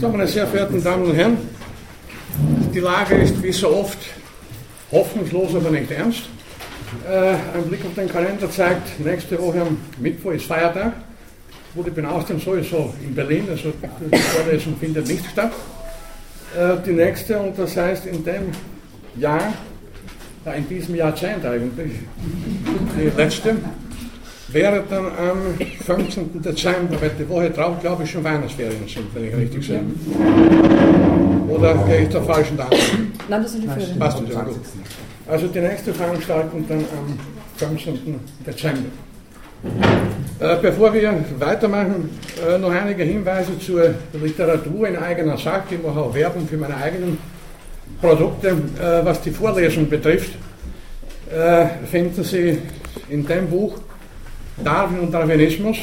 So, meine sehr verehrten Damen und Herren, die Lage ist wie so oft hoffnungslos, aber nicht ernst. Äh, ein Blick auf den Kalender zeigt, nächste Woche am Mittwoch ist Feiertag. Wurde bin außerdem sowieso in Berlin, also die Vorlesung findet nicht statt. Äh, die nächste, und das heißt in dem Jahr, ja, in diesem Jahrzehnt eigentlich, die letzte, wäre dann am 15. Dezember, weil die Woche drauf, glaube ich, schon Weihnachtsferien sind, wenn ich richtig sehe. Oder gehe ich der falschen Datum? Nein, das sind die Ferien. Passt ja gut. Also die nächste Veranstaltung dann am 15. Dezember. Äh, bevor wir weitermachen, äh, noch einige Hinweise zur Literatur in eigener Sache. Ich mache auch Werbung für meine eigenen Produkte. Äh, was die Vorlesung betrifft, äh, finden Sie in dem Buch Darwin und Darwinismus,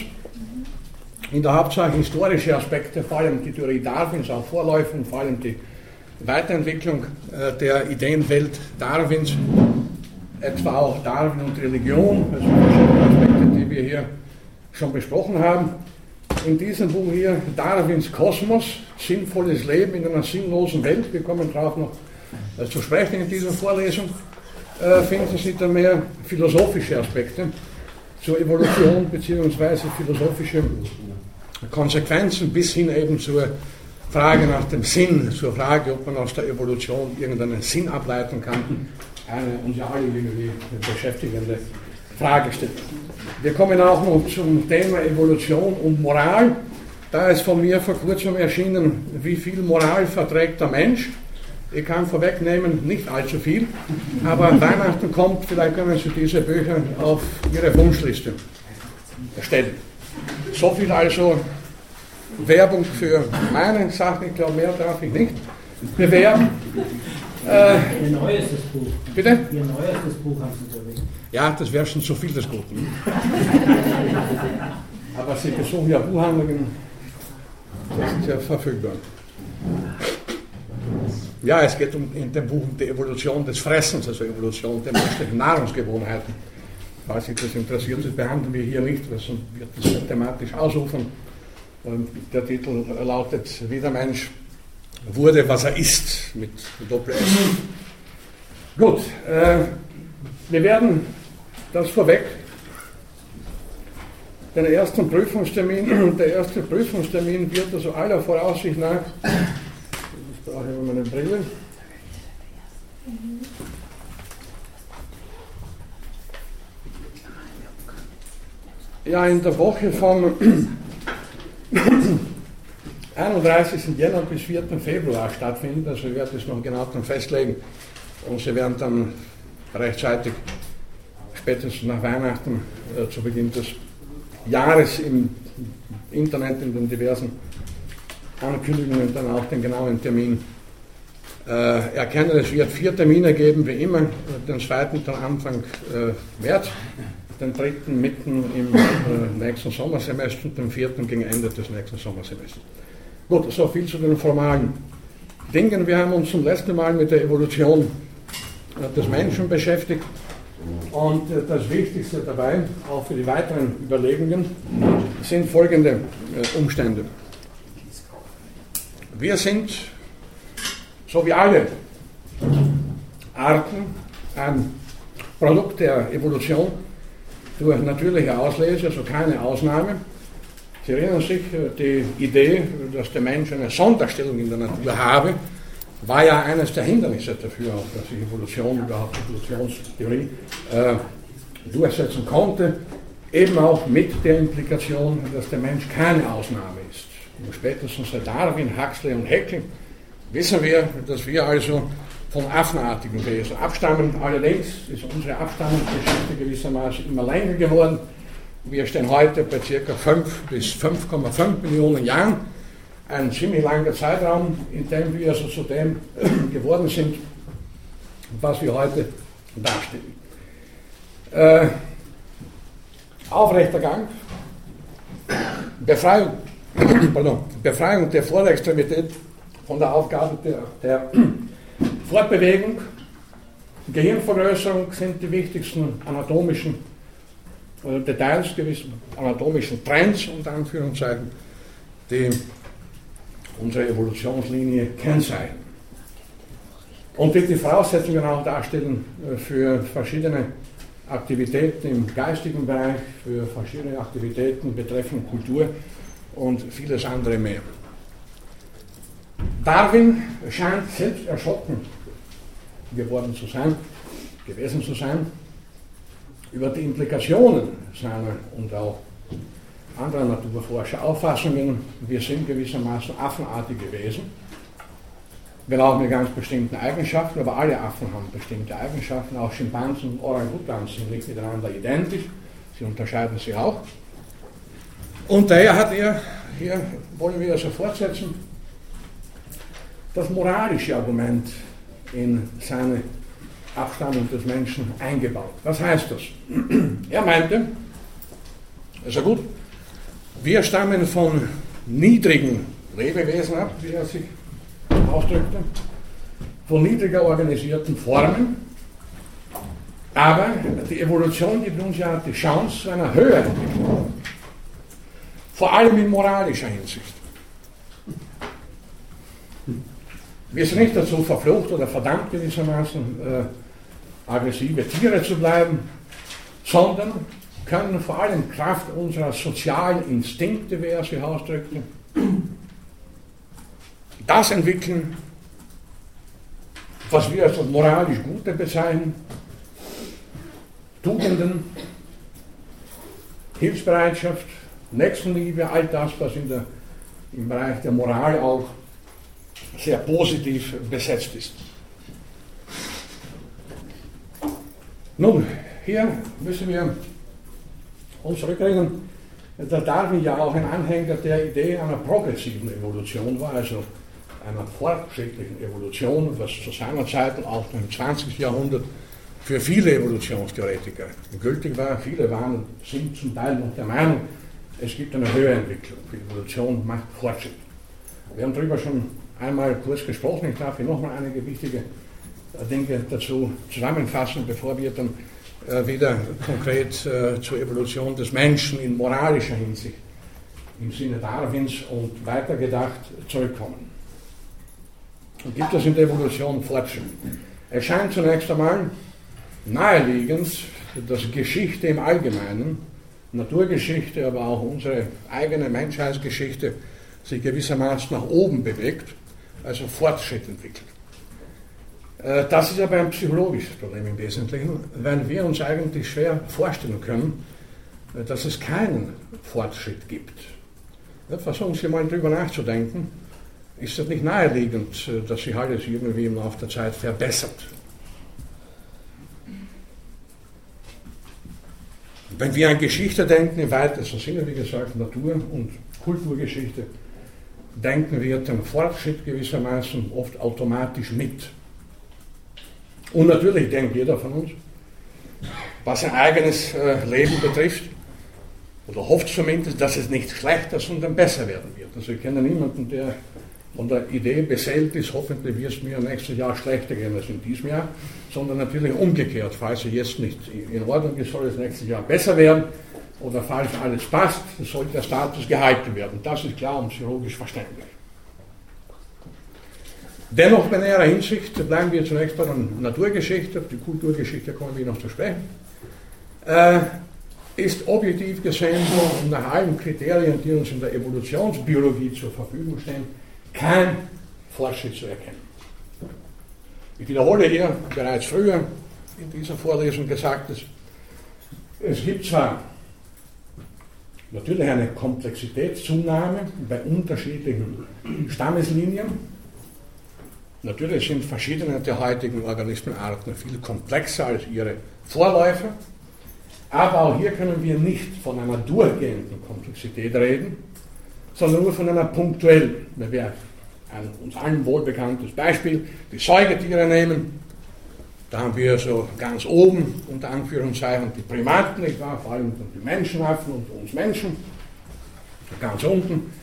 in der Hauptsache historische Aspekte, vor allem die Theorie Darwins, auch Vorläufe und vor allem die Weiterentwicklung äh, der Ideenwelt Darwins, etwa auch Darwin und Religion, also verschiedene Aspekte, die wir hier schon besprochen haben. In diesem Buch hier Darwins Kosmos, sinnvolles Leben in einer sinnlosen Welt, wir kommen darauf noch äh, zu sprechen in dieser Vorlesung, äh, finden Sie dann mehr philosophische Aspekte zur Evolution bzw. philosophische Konsequenzen bis hin eben zur Frage nach dem Sinn, zur Frage, ob man aus der Evolution irgendeinen Sinn ableiten kann. Eine uns ja alle irgendwie beschäftigende Fragestellung. Wir kommen auch noch zum Thema Evolution und Moral. Da ist von mir vor kurzem erschienen, wie viel Moral verträgt der Mensch. Ich kann vorwegnehmen, nicht allzu viel, aber Weihnachten kommt, vielleicht können Sie diese Bücher auf Ihre Wunschliste stellen. So viel also Werbung für meine Sachen, ich glaube, mehr darf ich nicht bewerben. Äh, Ihr neuestes Buch. Bitte? Ihr neuestes Buch haben Sie erwähnt. Ja, das wäre schon zu viel des Guten. Aber Sie besuchen ja Buchhandlungen, das ist ja verfügbar. Ja, es geht um, in dem Buch um die Evolution des Fressens, also Evolution der menschlichen Nahrungsgewohnheiten. Falls Sie das interessiert, das behandeln wir hier nicht, weil sonst wird das thematisch ausufern. Der Titel lautet, wie der Mensch wurde, was er ist, mit Doppel-S. Gut, äh, wir werden das vorweg, den ersten Prüfungstermin, der erste Prüfungstermin wird also aller Voraussicht nach, ich brauche immer meine Brille, ja, in der Woche vom 31. Jänner bis 4. Februar stattfinden. Also ich werde es noch genau dann festlegen. Und Sie werden dann rechtzeitig, spätestens nach Weihnachten, äh, zu Beginn des Jahres im Internet, in den diversen Ankündigungen, dann auch den genauen Termin äh, erkennen. Es wird vier Termine geben, wie immer. Den zweiten dann Anfang äh, März, den dritten mitten im äh, nächsten Sommersemester und den vierten gegen Ende des nächsten Sommersemesters. Gut, so viel zu den formalen Dingen. Wir haben uns zum letzten Mal mit der Evolution äh, des Menschen beschäftigt. Und äh, das Wichtigste dabei, auch für die weiteren Überlegungen, sind folgende äh, Umstände. Wir sind, so wie alle Arten, ein Produkt der Evolution durch natürliche Auslese, also keine Ausnahme. Sie erinnern sich, die Idee, dass der Mensch eine Sonderstellung in der Natur habe, war ja eines der Hindernisse dafür, dass sich Evolution, überhaupt Evolutionstheorie, äh, durchsetzen konnte, eben auch mit der Implikation, dass der Mensch keine Ausnahme ist. Spätestens seit Darwin, Huxley und Haeckel wissen wir, dass wir also von affenartigen Wesen abstammen. Allerdings ist unsere Abstammungsgeschichte gewissermaßen immer länger geworden. Wir stehen heute bei ca. 5 bis 5,5 Millionen Jahren. Ein ziemlich langer Zeitraum, in dem wir also zu dem geworden sind, was wir heute darstellen. Äh, aufrechter Gang, Befreiung, pardon, Befreiung der Vorextremität von der Aufgabe der, der Fortbewegung, Gehirnvergrößerung sind die wichtigsten anatomischen äh, Details, gewissen anatomischen Trends unter Anführungszeichen. Die unsere Evolutionslinie kennzeichnen. Und die die Voraussetzungen auch darstellen äh, für verschiedene Aktivitäten im geistigen Bereich, für verschiedene Aktivitäten betreffend Kultur und vieles andere mehr. Darwin scheint selbst erschrocken geworden zu sein, gewesen zu sein, über die Implikationen seiner und auch anderer Naturforscher Auffassungen, wir sind gewissermaßen affenartige Wesen, wenn auch mit ganz bestimmten Eigenschaften, aber alle Affen haben bestimmte Eigenschaften, auch Schimpansen und Orangutans sind nicht miteinander identisch, sie unterscheiden sich auch. Und daher hat er, hier wollen wir also fortsetzen, das moralische Argument in seine Abstammung des Menschen eingebaut. Was heißt das? Er meinte, also gut, wir stammen von niedrigen Lebewesen ab, wie er sich ausdrückte, von niedriger organisierten Formen, aber die Evolution gibt uns ja die Chance einer höheren vor allem in moralischer Hinsicht. Wir sind nicht dazu verflucht oder verdammt gewissermaßen, äh, aggressive Tiere zu bleiben, sondern können vor allem Kraft unserer sozialen Instinkte, wie er sie ausdrückte, das entwickeln, was wir als moralisch Gute bezeichnen, Tugenden, Hilfsbereitschaft, Nächstenliebe, all das, was in der, im Bereich der Moral auch sehr positiv besetzt ist. Nun, hier müssen wir uns zurückreden, dass Darwin ja auch ein Anhänger der Idee einer progressiven Evolution war, also einer fortschrittlichen Evolution, was zu seiner Zeit und auch im 20. Jahrhundert für viele Evolutionstheoretiker gültig war. Viele waren und sind zum Teil noch der Meinung, es gibt eine Höherentwicklung. Evolution macht Fortschritt. Wir haben darüber schon einmal kurz gesprochen. Ich darf hier nochmal einige wichtige Dinge dazu zusammenfassen, bevor wir dann äh, wieder konkret äh, zur Evolution des Menschen in moralischer Hinsicht im Sinne Darwins und weitergedacht zurückkommen. Und gibt es in der Evolution Fortschritt? Es scheint zunächst einmal naheliegend, dass Geschichte im Allgemeinen, Naturgeschichte, aber auch unsere eigene Menschheitsgeschichte sich gewissermaßen nach oben bewegt also Fortschritt entwickelt. Äh, das ist aber ein psychologisches Problem im Wesentlichen, weil wir uns eigentlich schwer vorstellen können, äh, dass es keinen Fortschritt gibt. Versuchen Sie mal darüber nachzudenken. Ist das nicht naheliegend, äh, dass sich alles irgendwie im Laufe der Zeit verbessert? Wenn wir an Geschichte denken, im weitesten Sinne, wie gesagt, Natur- und Kulturgeschichte, denken wir den Fortschritt gewissermaßen oft automatisch mit. Und natürlich denkt jeder von uns, was sein eigenes äh, Leben betrifft, oder hofft zumindest, dass es nicht schlechter, sondern besser werden wird. Also ich kenne niemanden, der von der Idee beseelt ist, hoffentlich wird es mir nächstes Jahr schlechter gehen als in diesem Jahr, sondern natürlich umgekehrt, falls es jetzt nicht in Ordnung ist, soll es nächstes Jahr besser werden oder falls alles passt, sollte der Status gehalten werden. Das ist klar und psychologisch verständlich. Dennoch, bei näherer Hinsicht, bleiben wir zunächst bei der Naturgeschichte, die Kulturgeschichte kommen wir noch zu sprechen, äh, ist objektiv gesehen so nach allen Kriterien, die uns in der Evolutionsbiologie zur Verfügung stehen, kein Fortschritt zu erkennen. Ich wiederhole hier bereits früher in dieser Vorlesung Gesagtes, es gibt zwar natürlich eine Komplexitätszunahme bei unterschiedlichen Stammeslinien. Natürlich sind verschiedene der heutigen Organismenarten viel komplexer als ihre Vorläufer. Aber auch hier können wir nicht von einer durchgehenden Komplexität reden, sondern nur von einer punktuellen. Wir ein uns allen wohlbekanntes Beispiel, die Säugetiere nehmen, da haben wir so ganz oben, unter Anführungszeichen, die Primaten, nicht wahr? vor allem die Menschenaffen und uns Menschen. Ganz unten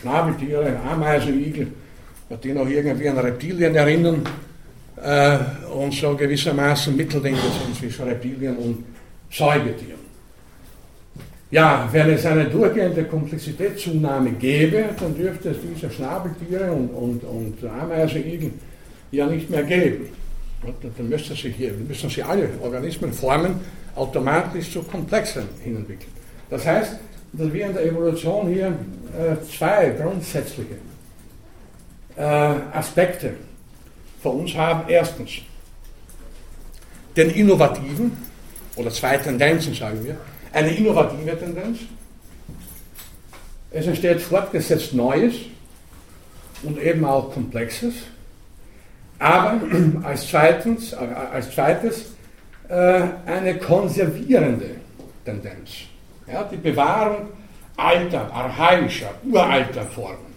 Schnabeltiere, Ameisenigel, die noch irgendwie an Reptilien erinnern äh, und so gewissermaßen Mitteldinge sind zwischen Reptilien und Säugetieren. Ja, wenn es eine durchgehende Komplexitätszunahme gäbe, dann dürfte es diese Schnabeltiere und, und, und Ameisenigel ja nicht mehr geben. Dann müssten sich, hier, müssen sich alle Organismen formen, automatisch zu komplexen hinentwickeln. Das heißt, dass wir in der Evolution hier äh, zwei grundsätzliche äh, Aspekte für uns haben. Erstens, den innovativen, oder zwei Tendenzen sagen wir, eine innovative Tendenz. Es entsteht fortgesetzt Neues und eben auch Komplexes. Aber als, äh, als zweites äh, eine konservierende Tendenz. Ja, die Bewahrung alter, archaischer, uralter Formen.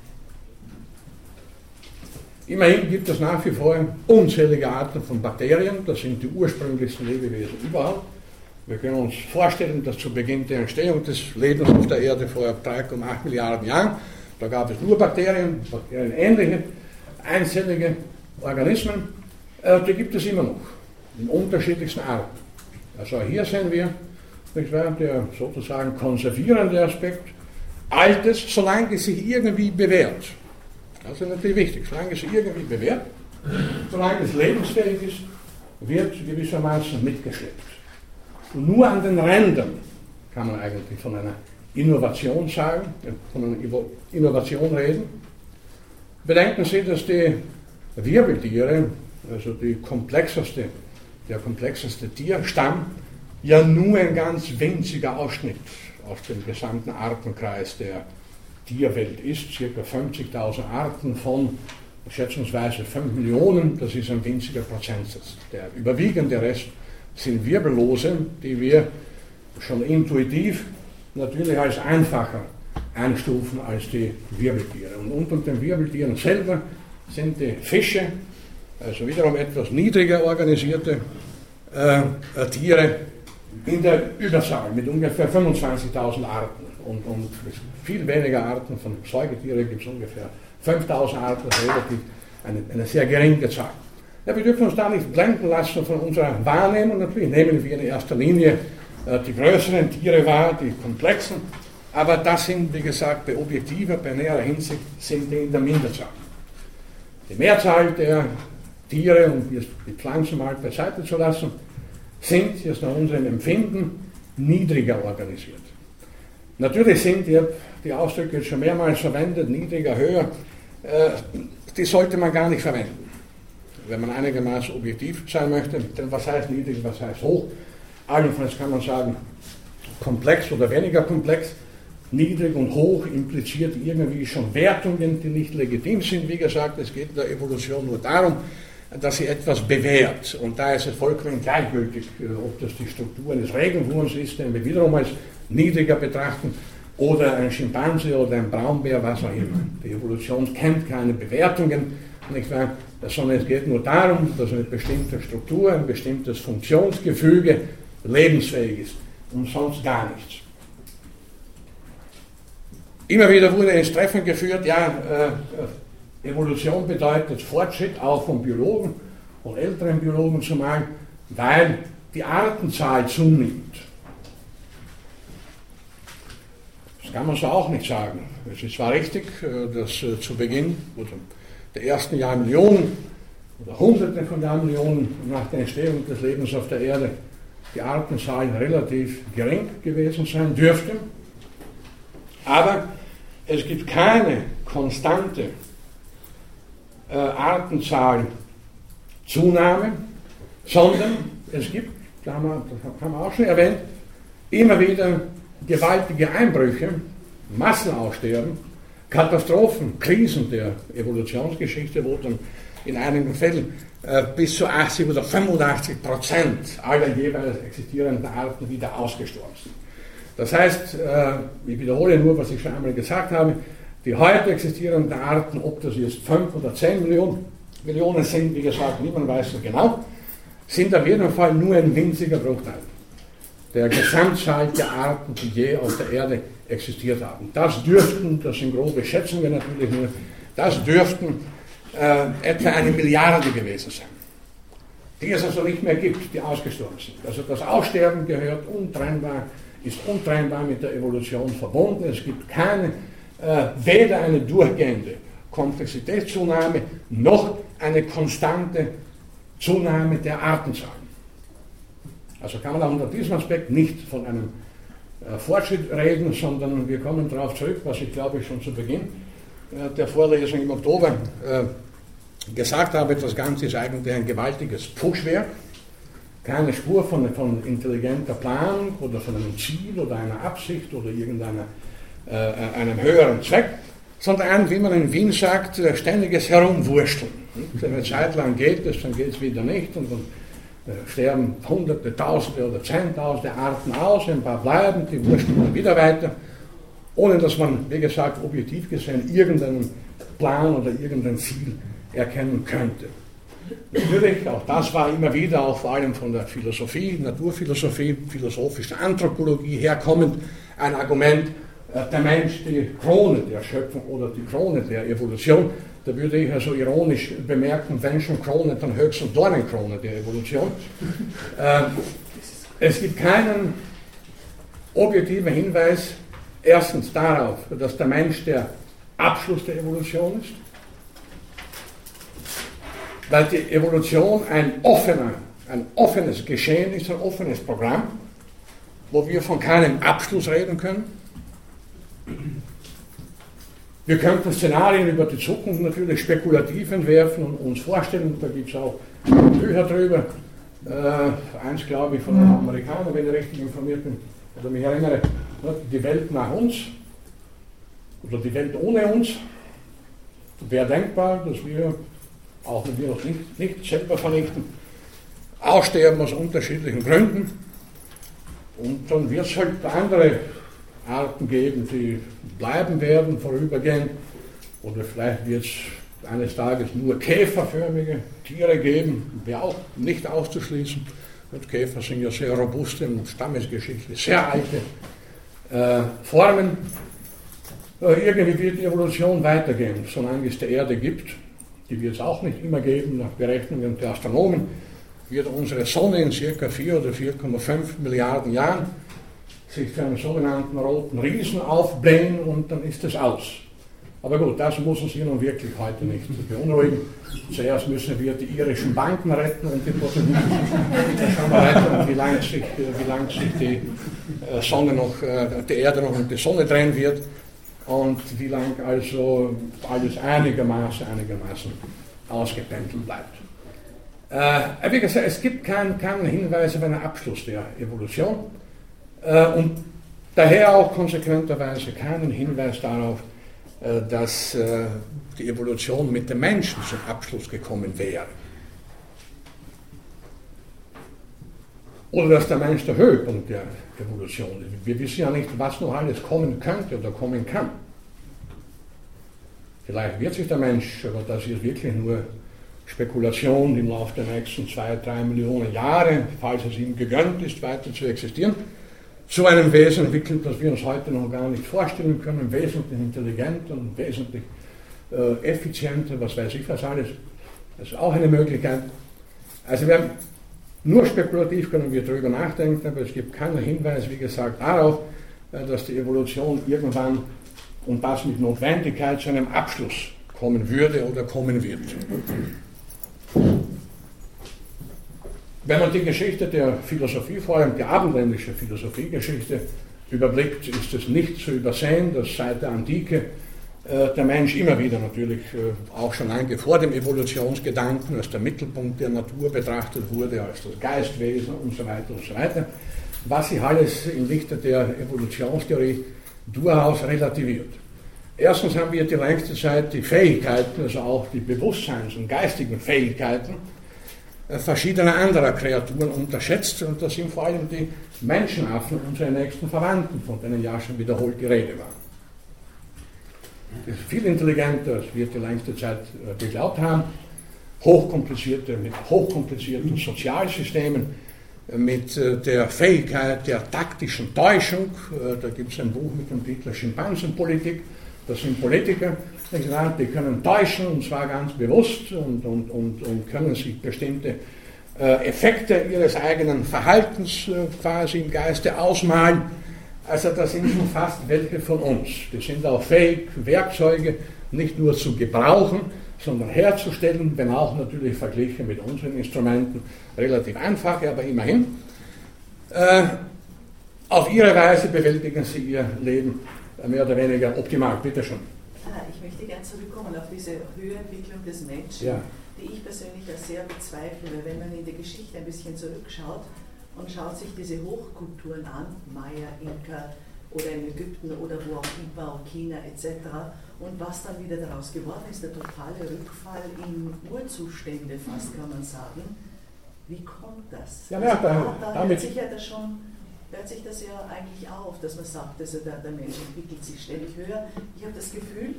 Immerhin gibt es nach wie vor unzählige Arten von Bakterien, das sind die ursprünglichsten Lebewesen überhaupt. Wir können uns vorstellen, dass zu Beginn der Entstehung des Lebens auf der Erde vor 3,8 Milliarden Jahren, da gab es nur Bakterien, bakterienähnliche, einzellige Organismen, äh, die gibt es immer noch, in unterschiedlichsten Arten. Also hier sehen wir der sozusagen konservierende Aspekt, Altes, solange es sich irgendwie bewährt. Das ist natürlich wichtig, solange es sich irgendwie bewährt, solange es lebensfähig ist, wird gewissermaßen mitgeschleppt. Nur an den Rändern kann man eigentlich von einer Innovation sagen, von einer Innovation reden. Bedenken Sie, dass die Wirbeltiere, also die komplexeste, der komplexeste Tierstamm, ja nur ein ganz winziger Ausschnitt aus dem gesamten Artenkreis der Tierwelt ist. Circa 50.000 Arten von schätzungsweise 5 Millionen, das ist ein winziger Prozentsatz. Der überwiegende Rest sind Wirbellose, die wir schon intuitiv natürlich als einfacher einstufen als die Wirbeltiere. Und unter den Wirbeltieren selber sind die Fische, also wiederum etwas niedriger organisierte äh, Tiere, in der Überzahl mit ungefähr 25.000 Arten. Und, und viel weniger Arten von Säugetieren gibt es ungefähr 5.000 Arten, relativ eine, eine sehr geringe Zahl. Ja, wir dürfen uns da nicht blenden lassen von unserer Wahrnehmung. Natürlich nehmen wir in erster Linie äh, die größeren Tiere wahr, die komplexen, aber das sind, wie gesagt, bei objektiver, bei näherer Hinsicht sind die in der Minderzahl. Die Mehrzahl der Tiere, um die Pflanzen mal beiseite zu lassen, sind jetzt nach unserem Empfinden niedriger organisiert. Natürlich sind die, die Ausdrücke schon mehrmals verwendet, niedriger, höher, äh, die sollte man gar nicht verwenden, wenn man einigermaßen objektiv sein möchte. Denn was heißt niedrig, was heißt hoch? Allenfalls kann man sagen, komplex oder weniger komplex. Niedrig und hoch impliziert irgendwie schon Wertungen, die nicht legitim sind. Wie gesagt, es geht in der Evolution nur darum, dass sie etwas bewährt. Und da ist es vollkommen gleichgültig, äh, ob das die Struktur eines Regenwurms ist, den wir wiederum als niedriger betrachten, oder ein Schimpanse oder ein Braunbär, was auch immer. Die Evolution kennt keine Bewertungen, nicht wahr? sondern es geht nur darum, dass eine bestimmte Struktur, ein bestimmtes Funktionsgefüge lebensfähig ist und sonst gar nichts. Immer wieder wurde ins Treffen geführt, ja, äh, Evolution bedeutet Fortschritt auch von Biologen und älteren Biologen zumal, weil die Artenzahl zunimmt. Das kann man so auch nicht sagen. Es ist zwar richtig, äh, dass äh, zu Beginn der ersten Jahrmillionen oder Hunderte von Jahrmillionen nach der Entstehung des Lebens auf der Erde die Artenzahlen relativ gering gewesen sein dürften. Aber es gibt keine konstante äh, Artenzahl Zunahme, sondern es gibt, das haben, wir, das haben wir auch schon erwähnt, immer wieder gewaltige Einbrüche, Massenaussterben, Katastrophen, Krisen der Evolutionsgeschichte, wo dann in einigen Fällen äh, bis zu 80 oder 85 Prozent aller jeweils existierenden Arten wieder ausgestorben sind. Das heißt, äh, ich wiederhole nur, was ich schon einmal gesagt habe, die heute existierenden Arten, ob das jetzt 5 oder 10 Millionen, Millionen sind, wie gesagt, niemand weiß so genau, sind auf jeden Fall nur ein winziger Bruchteil der Gesamtzahl der Arten, die je auf der Erde existiert haben. Das dürften, das sind grobe Schätzungen natürlich nur, das dürften äh, etwa eine Milliarde gewesen sein, die es also nicht mehr gibt, die ausgestorben sind. Also das Aussterben gehört untrennbar ist untrennbar mit der Evolution verbunden. Es gibt keine, äh, weder eine durchgehende Komplexitätszunahme noch eine konstante Zunahme der Artenzahlen. Also kann man auch unter diesem Aspekt nicht von einem Fortschritt reden, sondern wir kommen darauf zurück, was ich glaube ich schon zu Beginn äh, der Vorlesung im Oktober äh, gesagt habe, das Ganze ist eigentlich ein gewaltiges Pushwerk. Keine Spur von, von intelligenter Planung oder von einem Ziel oder einer Absicht oder irgendeinem äh, höheren Zweck, sondern ein, wie man in Wien sagt, ständiges Herumwursteln. Wenn eine Zeit lang geht es, dann geht es wieder nicht und dann sterben Hunderte, Tausende oder Zehntausende Arten aus, ein paar bleiben, die wursteln wieder weiter, ohne dass man, wie gesagt, objektiv gesehen irgendeinen Plan oder irgendein Ziel erkennen könnte. Natürlich, auch das war immer wieder, auch vor allem von der Philosophie, Naturphilosophie, philosophischen Anthropologie herkommend, ein Argument, der Mensch die Krone der Schöpfung oder die Krone der Evolution. Da würde ich also ironisch bemerken, wenn schon Krone, dann höchstens Dornenkrone der Evolution. Äh, es gibt keinen objektiven Hinweis erstens darauf, dass der Mensch der Abschluss der Evolution ist, weil die Evolution ein, offener, ein offenes Geschehen ist, ein offenes Programm, wo wir von keinem Abschluss reden können. Wir könnten Szenarien über die Zukunft natürlich spekulativ entwerfen und uns vorstellen, da gibt es auch Bücher drüber. Äh, eins glaube ich von einem Amerikaner, wenn ich richtig informiert bin, oder mich erinnere, die Welt nach uns oder die Welt ohne uns. Wäre denkbar, dass wir auch wenn wir uns nicht, nicht selber vernichten, aussterben aus unterschiedlichen Gründen. Und dann wird es halt andere Arten geben, die bleiben werden, vorübergehend. Oder vielleicht wird es eines Tages nur käferförmige Tiere geben, wäre auch nicht auszuschließen. Und Käfer sind ja sehr robuste und stammesgeschichtlich sehr alte äh, Formen. Äh, irgendwie wird die Evolution weitergehen, solange es die Erde gibt die wird es auch nicht immer geben, nach Berechnungen der Astronomen, wird unsere Sonne in circa 4 oder 4,5 Milliarden Jahren sich zu einem sogenannten roten Riesen aufblähen und dann ist es aus. Aber gut, das muss uns hier nun wirklich heute nicht beunruhigen. Zuerst müssen wir die irischen Banken retten und die Portugiesen. Dann schauen wir weiter, wie lange sich, wie lang sich die äh, Sonne noch, äh, die Erde noch und die Sonne drehen wird und wie lange also alles einigermaßen, einigermaßen ausgependelt bleibt. Äh, wie gesagt, es gibt keinen, keinen Hinweis auf einen Abschluss der Evolution und daher auch konsequenterweise keinen Hinweis darauf, äh, dass äh, die Evolution mit dem Menschen zum Abschluss gekommen wäre. Oder dass der Mensch der Höhepunkt der Evolution ist. Wir wissen ja nicht, was noch alles kommen könnte oder kommen kann. Vielleicht wird sich der Mensch, aber das ist wirklich nur Spekulation im Laufe der nächsten zwei, drei Millionen Jahre, falls es ihm gegönnt ist, weiter zu existieren, zu einem Wesen entwickeln, das wir uns heute noch gar nicht vorstellen können, wesentlich intelligenter und wesentlich äh, effizienter, was weiß ich was alles. Das ist auch eine Möglichkeit. Also wir haben nur spekulativ können wir darüber nachdenken, aber es gibt keinen Hinweis, wie gesagt, darauf, äh, dass die Evolution irgendwann und das mit Notwendigkeit zu einem Abschluss kommen würde oder kommen wird. Wenn man die Geschichte der Philosophie, vor allem die abendländische Philosophiegeschichte, überblickt, ist es nicht zu übersehen, dass seit der Antike äh, der Mensch immer wieder natürlich äh, auch schon lange vor dem Evolutionsgedanken als der Mittelpunkt der Natur betrachtet wurde, als das Geistwesen und so weiter und so weiter, was sich alles im Lichte der Evolutionstheorie durchaus relativiert. Erstens haben wir die längste Zeit die Fähigkeiten, also auch die Bewusstseins- und geistigen Fähigkeiten äh, verschiedener anderer Kreaturen unterschätzt und das sind vor allem die Menschenaffen, unsere nächsten Verwandten, von denen ja schon wiederholt die Rede war ist viel intelligenter, als wir die längste Zeit äh, geglaubt haben. Hochkomplizierte, mit hochkomplizierten Sozialsystemen, äh, mit äh, der Fähigkeit der taktischen Täuschung. Da gibt es ein Buch mit dem Titel Schimpansenpolitik. Das sind Politiker, die können täuschen, und zwar ganz bewusst, und, und, und, und können sich bestimmte Effekte ihres eigenen Verhaltens quasi im Geiste ausmalen Also das sind schon fast welche von uns. Die sind auch fähig, Werkzeuge nicht nur zu gebrauchen, sondern herzustellen, wenn auch natürlich verglichen mit unseren Instrumenten relativ einfach, aber immerhin. Äh, auf ihre Weise bewältigen sie ihr Leben mehr oder weniger optimal. Bitte schon. Ah, ich möchte gerne zurückkommen auf diese Höherentwicklung des Menschen, ja. die ich persönlich ja sehr bezweifle. Wenn man in die Geschichte ein bisschen zurückschaut und schaut sich diese Hochkulturen an, Maya, Inka oder in Ägypten oder wo auch immer, China etc., und was dann wieder daraus geworden ist, der totale Rückfall in Urzustände fast, kann man sagen. Wie kommt das? Ja, ja, da, da, da hört sich ja das schon hört sich das ja eigentlich auf, dass man sagt, also der, der Mensch entwickelt sich ständig höher. Ich habe das Gefühl,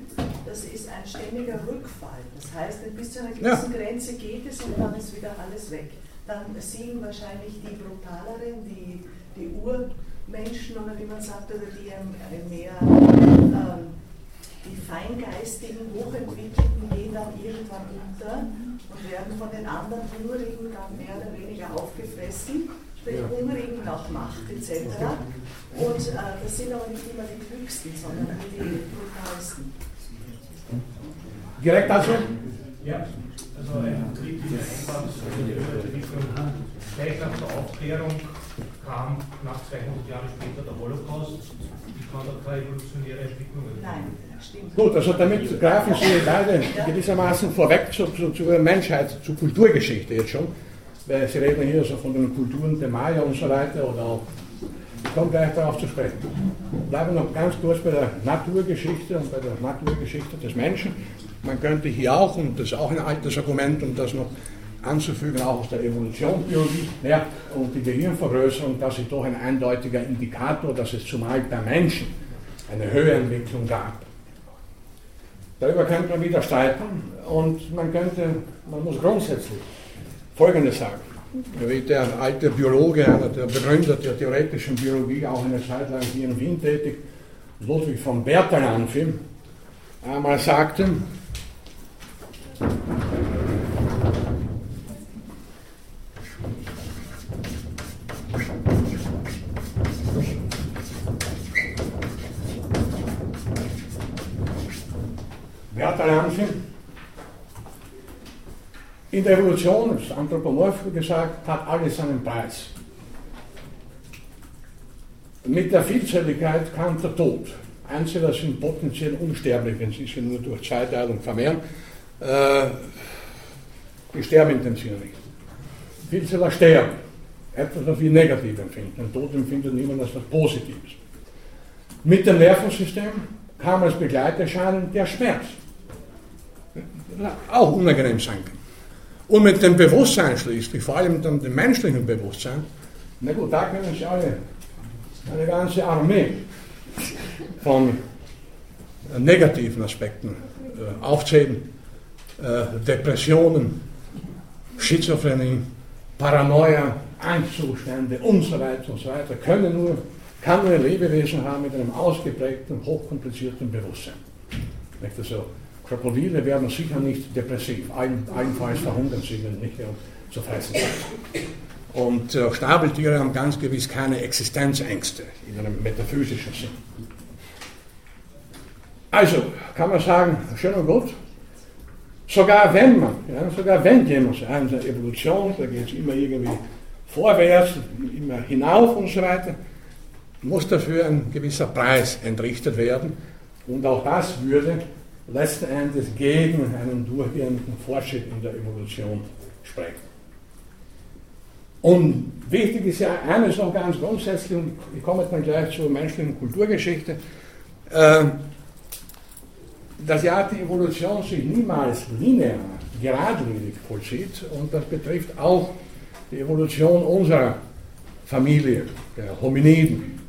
das ist ein ständiger Rückfall. Das heißt, bis zu einer gewissen ja. Grenze geht es und dann ist wieder alles weg. Dann siegen wahrscheinlich die brutaleren, die, die Urmenschen oder wie man sagt, oder die mehr ähm, die feingeistigen, hochentwickelten gehen dann irgendwann unter und werden von den anderen Urigen dann mehr oder weniger aufgefressen sprich ja. Umringen nach Macht etc. Und äh, das sind aber nicht immer die klügsten, sondern die brutalsten. Direkt dazu? Ja, also ein kritischer Einwand, also die Entwicklung gleich nach der Aufklärung kam nach 200 Jahren später der Holocaust. Ich kann da keine evolutionäre Entwicklung Nein, stimmt. Gut, also damit greifen Sie beide gewissermaßen vorweg zur, zur, zur Menschheit, zur Kulturgeschichte jetzt schon Sie reden hier so von den Kulturen der Maya und so weiter oder auch, ich komme gleich darauf zu sprechen. Bleiben wir noch ganz kurz bei der Naturgeschichte und bei der Naturgeschichte des Menschen. Man könnte hier auch, und das ist auch ein altes Argument, um das noch anzufügen, auch aus der Evolutionsbiologie, ja, und die Gehirnvergrößerung, das ist doch ein eindeutiger Indikator, dass es zumal bei Menschen eine Höherentwicklung gab. Darüber könnte man wieder streiten und man könnte, man muss grundsätzlich Folgendes sagen. Der alte Biologe, einer der Begründer der theoretischen Biologie, auch eine Zeit lang hier in Wien tätig, Ludwig von Bertalanffy, einmal sagte, Bertalanffy in der Evolution, das Anthropomorph gesagt, hat alles seinen Preis. Mit der Vielzelligkeit kam der Tod. Einzelne sind potenziell unsterblich, wenn sie sich nur durch Zweiteilung vermehren. Äh, die sterben intensiv nicht. Vielzeller sterben. Etwas, was wir negativ empfinden. Ein Tod empfindet niemand als etwas Positives. Mit dem Nervensystem kam als Begleiterscheinung der Schmerz. Auch unangenehm sein kann. Und mit dem Bewusstsein schließlich, vor allem dann dem menschlichen Bewusstsein, na gut, da können Sie alle eine ganze Armee von negativen Aspekten äh, aufzählen. Äh, Depressionen, Schizophrenie, Paranoia, Angstzustände und so weiter und so weiter können nur, kann nur ein Lebewesen haben mit einem ausgeprägten, hochkomplizierten Bewusstsein. Nicht so Krokodile werden sicher nicht depressiv, allenfalls verhungern sie, wenn nicht zu fressen sind. Und äh, Schnabeltiere haben ganz gewiss keine Existenzängste in einem metaphysischen Sinn. Also kann man sagen, schön und gut, sogar wenn man, ja, sogar wenn jemand sagt, eine Evolution, da geht es immer irgendwie vorwärts, immer hinauf und so weiter, muss dafür ein gewisser Preis entrichtet werden. Und auch das würde letzten Endes gegen einen durchgehenden Fortschritt in der Evolution sprechen. Und wichtig ist ja eines noch ganz grundsätzlich, und ich komme jetzt mal gleich zur menschlichen Kulturgeschichte, äh, dass ja die Evolution sich niemals linear, geradlinig vollzieht und das betrifft auch die Evolution unserer Familie, der Hominiden.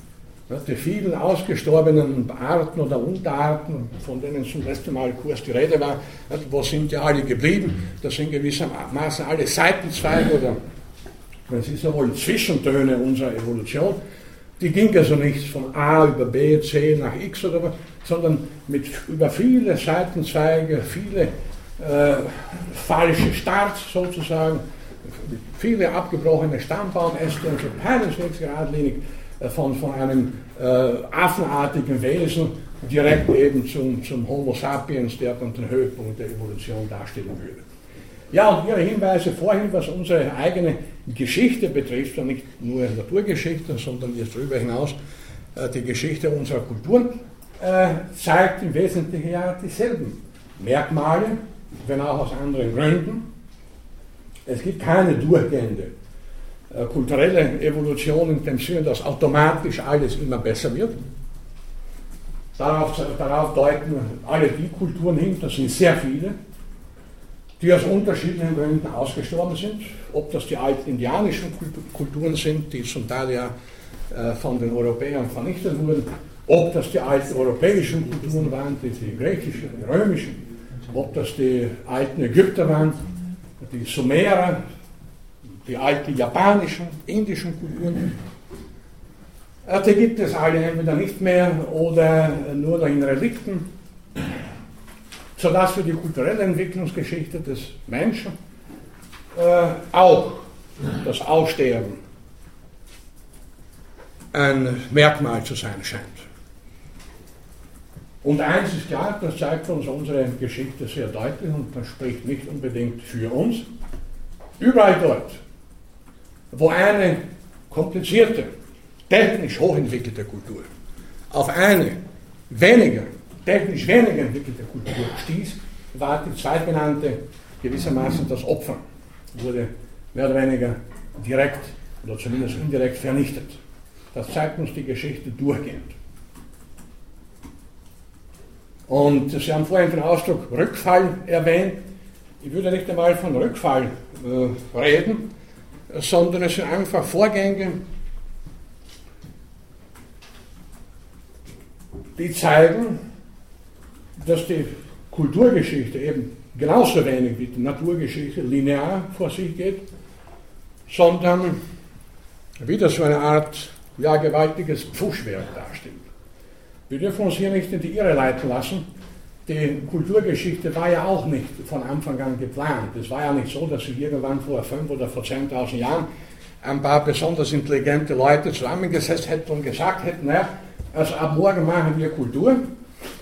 Die vielen ausgestorbenen Arten oder Unterarten, von denen zum letzten Mal kurz die Rede war, wo sind die alle geblieben? Das sind gewissermaßen alle Seitenzweige oder, wenn Sie so wollen, Zwischentöne unserer Evolution. Die ging also nicht von A über B, C nach X oder was, sondern mit über viele Seitenzweige, viele äh, falsche Starts sozusagen, viele abgebrochene Stammbaumäste und so keineswegs geradlinig von, von einem äh, affenartigen Wesen direkt eben zum, zum Homo sapiens, der dann den Höhepunkt der Evolution darstellen würde. Ja, und Ihre Hinweise vorhin, was unsere eigene Geschichte betrifft, und nicht nur Naturgeschichte, sondern jetzt darüber hinaus äh, die Geschichte unserer Kulturen, äh, zeigt im Wesentlichen ja dieselben Merkmale, wenn auch aus anderen Gründen. Es gibt keine durchgehende äh, kulturelle Evolution in dem Sinne, dass automatisch alles immer besser wird. Darauf, darauf deuten alle die Kulturen hin, das sind sehr viele, die aus unterschiedlichen Gründen ausgestorben sind. Ob das die alten indianischen Kulturen sind, die zum Teil ja äh, von den Europäern vernichtet wurden, ob das die alten europäischen Kulturen waren, die, die griechischen, die römischen, ob das die alten Ägypter waren, die Sumerer, die alten japanischen, indischen Kulturen. Äh, die gibt es alle entweder nicht mehr oder nur noch in Relikten sodass für die kulturelle Entwicklungsgeschichte des Menschen äh, auch das Aussterben ein Merkmal zu sein scheint. Und eins ist klar, das zeigt uns unsere Geschichte sehr deutlich und das spricht nicht unbedingt für uns. Überall dort, wo eine komplizierte, technisch hochentwickelte Kultur auf eine weniger technisch weniger entwickelte Kultur stieß, war die zweitgenannte gewissermaßen das Opfer, wurde mehr oder weniger direkt oder zumindest indirekt vernichtet. Das zeigt uns die Geschichte durchgehend. Und Sie haben vorhin den Ausdruck Rückfall erwähnt. Ich würde nicht einmal von Rückfall äh, reden, sondern es sind einfach Vorgänge, die zeigen, dass die Kulturgeschichte eben genauso wenig wie die Naturgeschichte linear vor sich geht, sondern wieder so eine Art ja, gewaltiges Pfuschwerk darstellt. Wir dürfen uns hier nicht in die Irre leiten lassen. Die Kulturgeschichte war ja auch nicht von Anfang an geplant. Es war ja nicht so, dass sich irgendwann vor fünf oder vor 10.000 Jahren ein paar besonders intelligente Leute zusammengesetzt hätten und gesagt hätten, naja, also ab morgen machen wir Kultur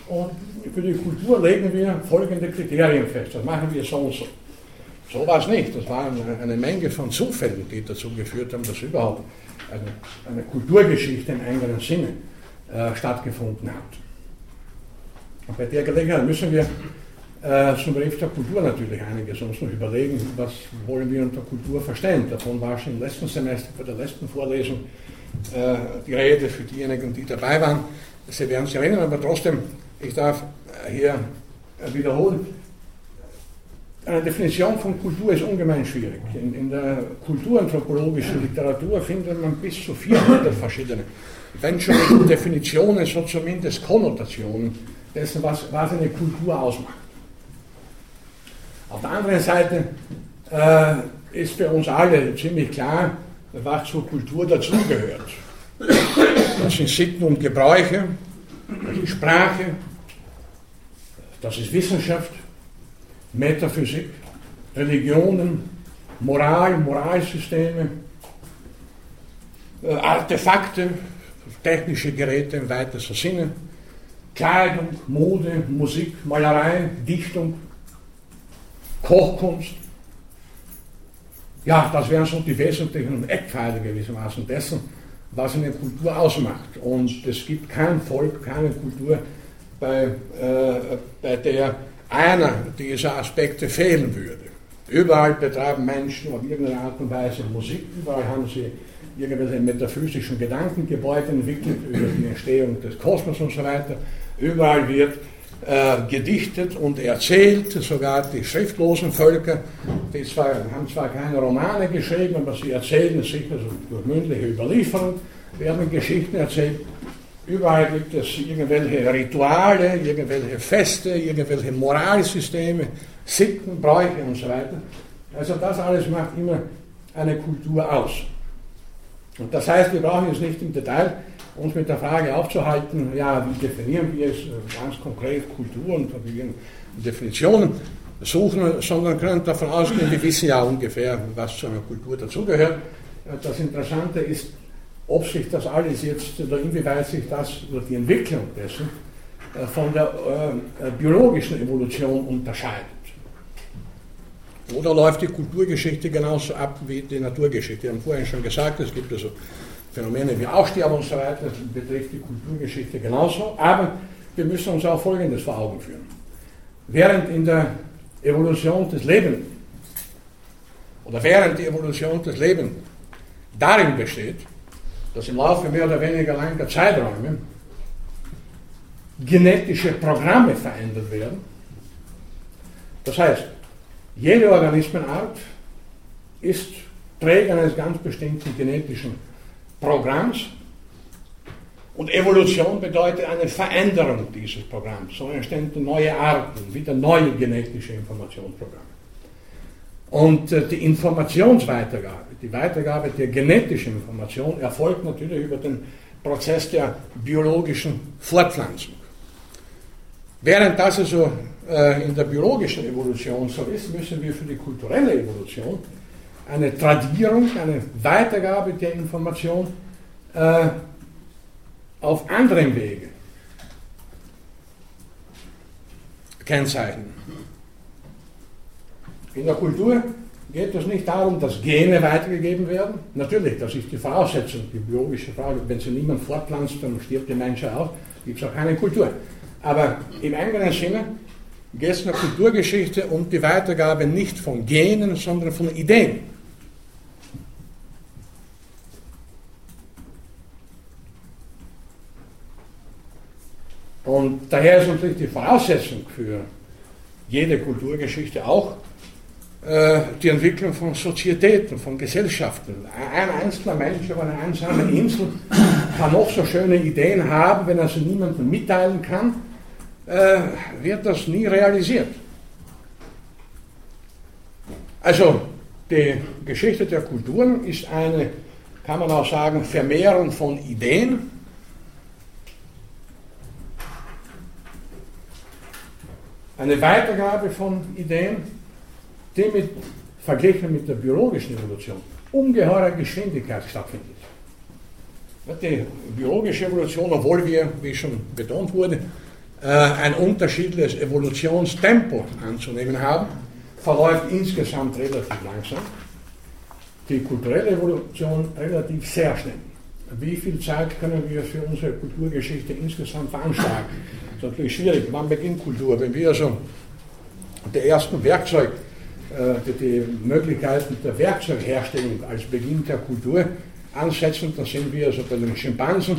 und für die Kultur legen wir folgende Kriterien fest. Das machen wir so und so. So war es nicht. Das war eine, Menge von Zufällen, die dazu geführt haben, dass überhaupt eine, eine Kulturgeschichte im engeren Sinne äh, stattgefunden hat. Und bei der Gelegenheit müssen wir äh, zum Begriff der Kultur natürlich einiges uns noch überlegen, was wollen wir unter Kultur verstehen. Davon war schon im letzten Semester, bei der letzten Vorlesung, äh, die Rede für diejenigen, die dabei waren. Sie werden sich erinnern, aber trotzdem ich darf hier wiederholen, eine Definition von Kultur ist ungemein schwierig. In, in, der kulturanthropologischen Literatur findet man bis zu 400 verschiedene, wenn schon Definitionen, so zumindest Konnotationen dessen, was, was eine Kultur ausmacht. Auf der anderen Seite äh, ist für uns alle ziemlich klar, was zur Kultur dazugehört. Das sind Sitten und Gebräuche, die Sprache, das ist Wissenschaft, Metaphysik, Religionen, Moral, Moralsysteme, äh, Artefakte, technische Geräte im weitesten Sinne, Kleidung, Mode, Musik, Malerei, Dichtung, Kochkunst. Ja, das wären so die wesentlichen Eckpfeiler gewissermaßen dessen, was eine Kultur ausmacht. Und es gibt kein Volk, keine Kultur, bei, äh, bei der einer dieser Aspekte fehlen würde. Überall betreiben Menschen auf irgendeine Art und Weise Musik, überall haben sie irgendwelche metaphysischen Gedankengebäude entwickelt über die Entstehung des Kosmos und so weiter. Überall wird äh, gedichtet und erzählt, sogar die schriftlosen Völker, die zwar, haben zwar keine Romane geschrieben, aber sie erzählen sicher so durch mündliche Überlieferung, werden Geschichten erzählt. Überall gibt es irgendwelche Rituale, irgendwelche Feste, irgendwelche Moralsysteme, Sitten, Bräuche und so weiter. Also das alles macht immer eine Kultur aus. Und das heißt, wir brauchen jetzt nicht im Detail uns mit der Frage aufzuhalten, ja, wie definieren wir es ganz konkret Kultur und Definitionen suchen, sondern können davon ausgehen, wir wissen ja ungefähr, was zu einer Kultur dazugehört. Das Interessante ist, ob sich das alles jetzt, oder inwieweit sich das, oder die Entwicklung dessen, äh, von der äh, biologischen Evolution unterscheidet. Oder läuft die Kulturgeschichte genauso ab wie die Naturgeschichte? Wir haben vorhin schon gesagt, es gibt also Phänomene wie Aussterben und so weiter, das betrifft die Kulturgeschichte genauso, aber wir müssen uns auch Folgendes vor Augen führen. Während in der Evolution des Lebens, oder während die Evolution des Lebens darin besteht, dass im Laufe mehr oder weniger langer Zeiträume genetische Programme verändert werden. Das heißt, jede Organismenart ist Träger eines ganz bestimmten genetischen Programms und Evolution bedeutet eine Veränderung dieses Programms. So entstehen neue Arten, wieder neue genetische Informationsprogramme. Und äh, die Informationsweitergabe, die Weitergabe der genetischen Information erfolgt natürlich über den Prozess der biologischen Fortpflanzung. Während das also in der biologischen Evolution so ist, müssen wir für die kulturelle Evolution eine Tradierung, eine Weitergabe der Information äh, auf anderen Wege kennzeichnen. In der Kultur geht es nicht darum, dass Gene weitergegeben werden. Natürlich, das ist die Voraussetzung, die biologische Frage. Wenn sich niemand fortpflanzt, dann stirbt die Menschheit auch, gibt es auch keine Kultur. Aber im engeren Sinne geht es in der Kulturgeschichte um die Weitergabe nicht von Genen, sondern von Ideen. Und daher ist natürlich die Voraussetzung für jede Kulturgeschichte auch äh, die Entwicklung von Sozietäten, von Gesellschaften. Ein einzelner Mensch auf einer einsamen Insel kann noch so schöne Ideen haben, wenn er sie niemandem mitteilen kann, äh, wird das nie realisiert. Also die Geschichte der Kulturen ist eine, kann man auch sagen, Vermehrung von Ideen. Eine Weitergabe von Ideen, die mit, verglichen mit der biologischen Evolution ungeheurer Geschwindigkeit stattfindet. Die biologische Evolution, obwohl wir, wie schon betont wurde, ein unterschiedliches Evolutionstempo anzunehmen haben, verläuft insgesamt relativ langsam. Die kulturelle Evolution relativ sehr schnell. Wie viel Zeit können wir für unsere Kulturgeschichte insgesamt veranschlagen? Das ist natürlich schwierig. Wann beginnt Kultur? Wenn wir also die ersten Werkzeuge, äh, die, die Möglichkeiten der Werkzeugherstellung als Beginn der Kultur ansetzen, dann sind wir also bei den Schimpansen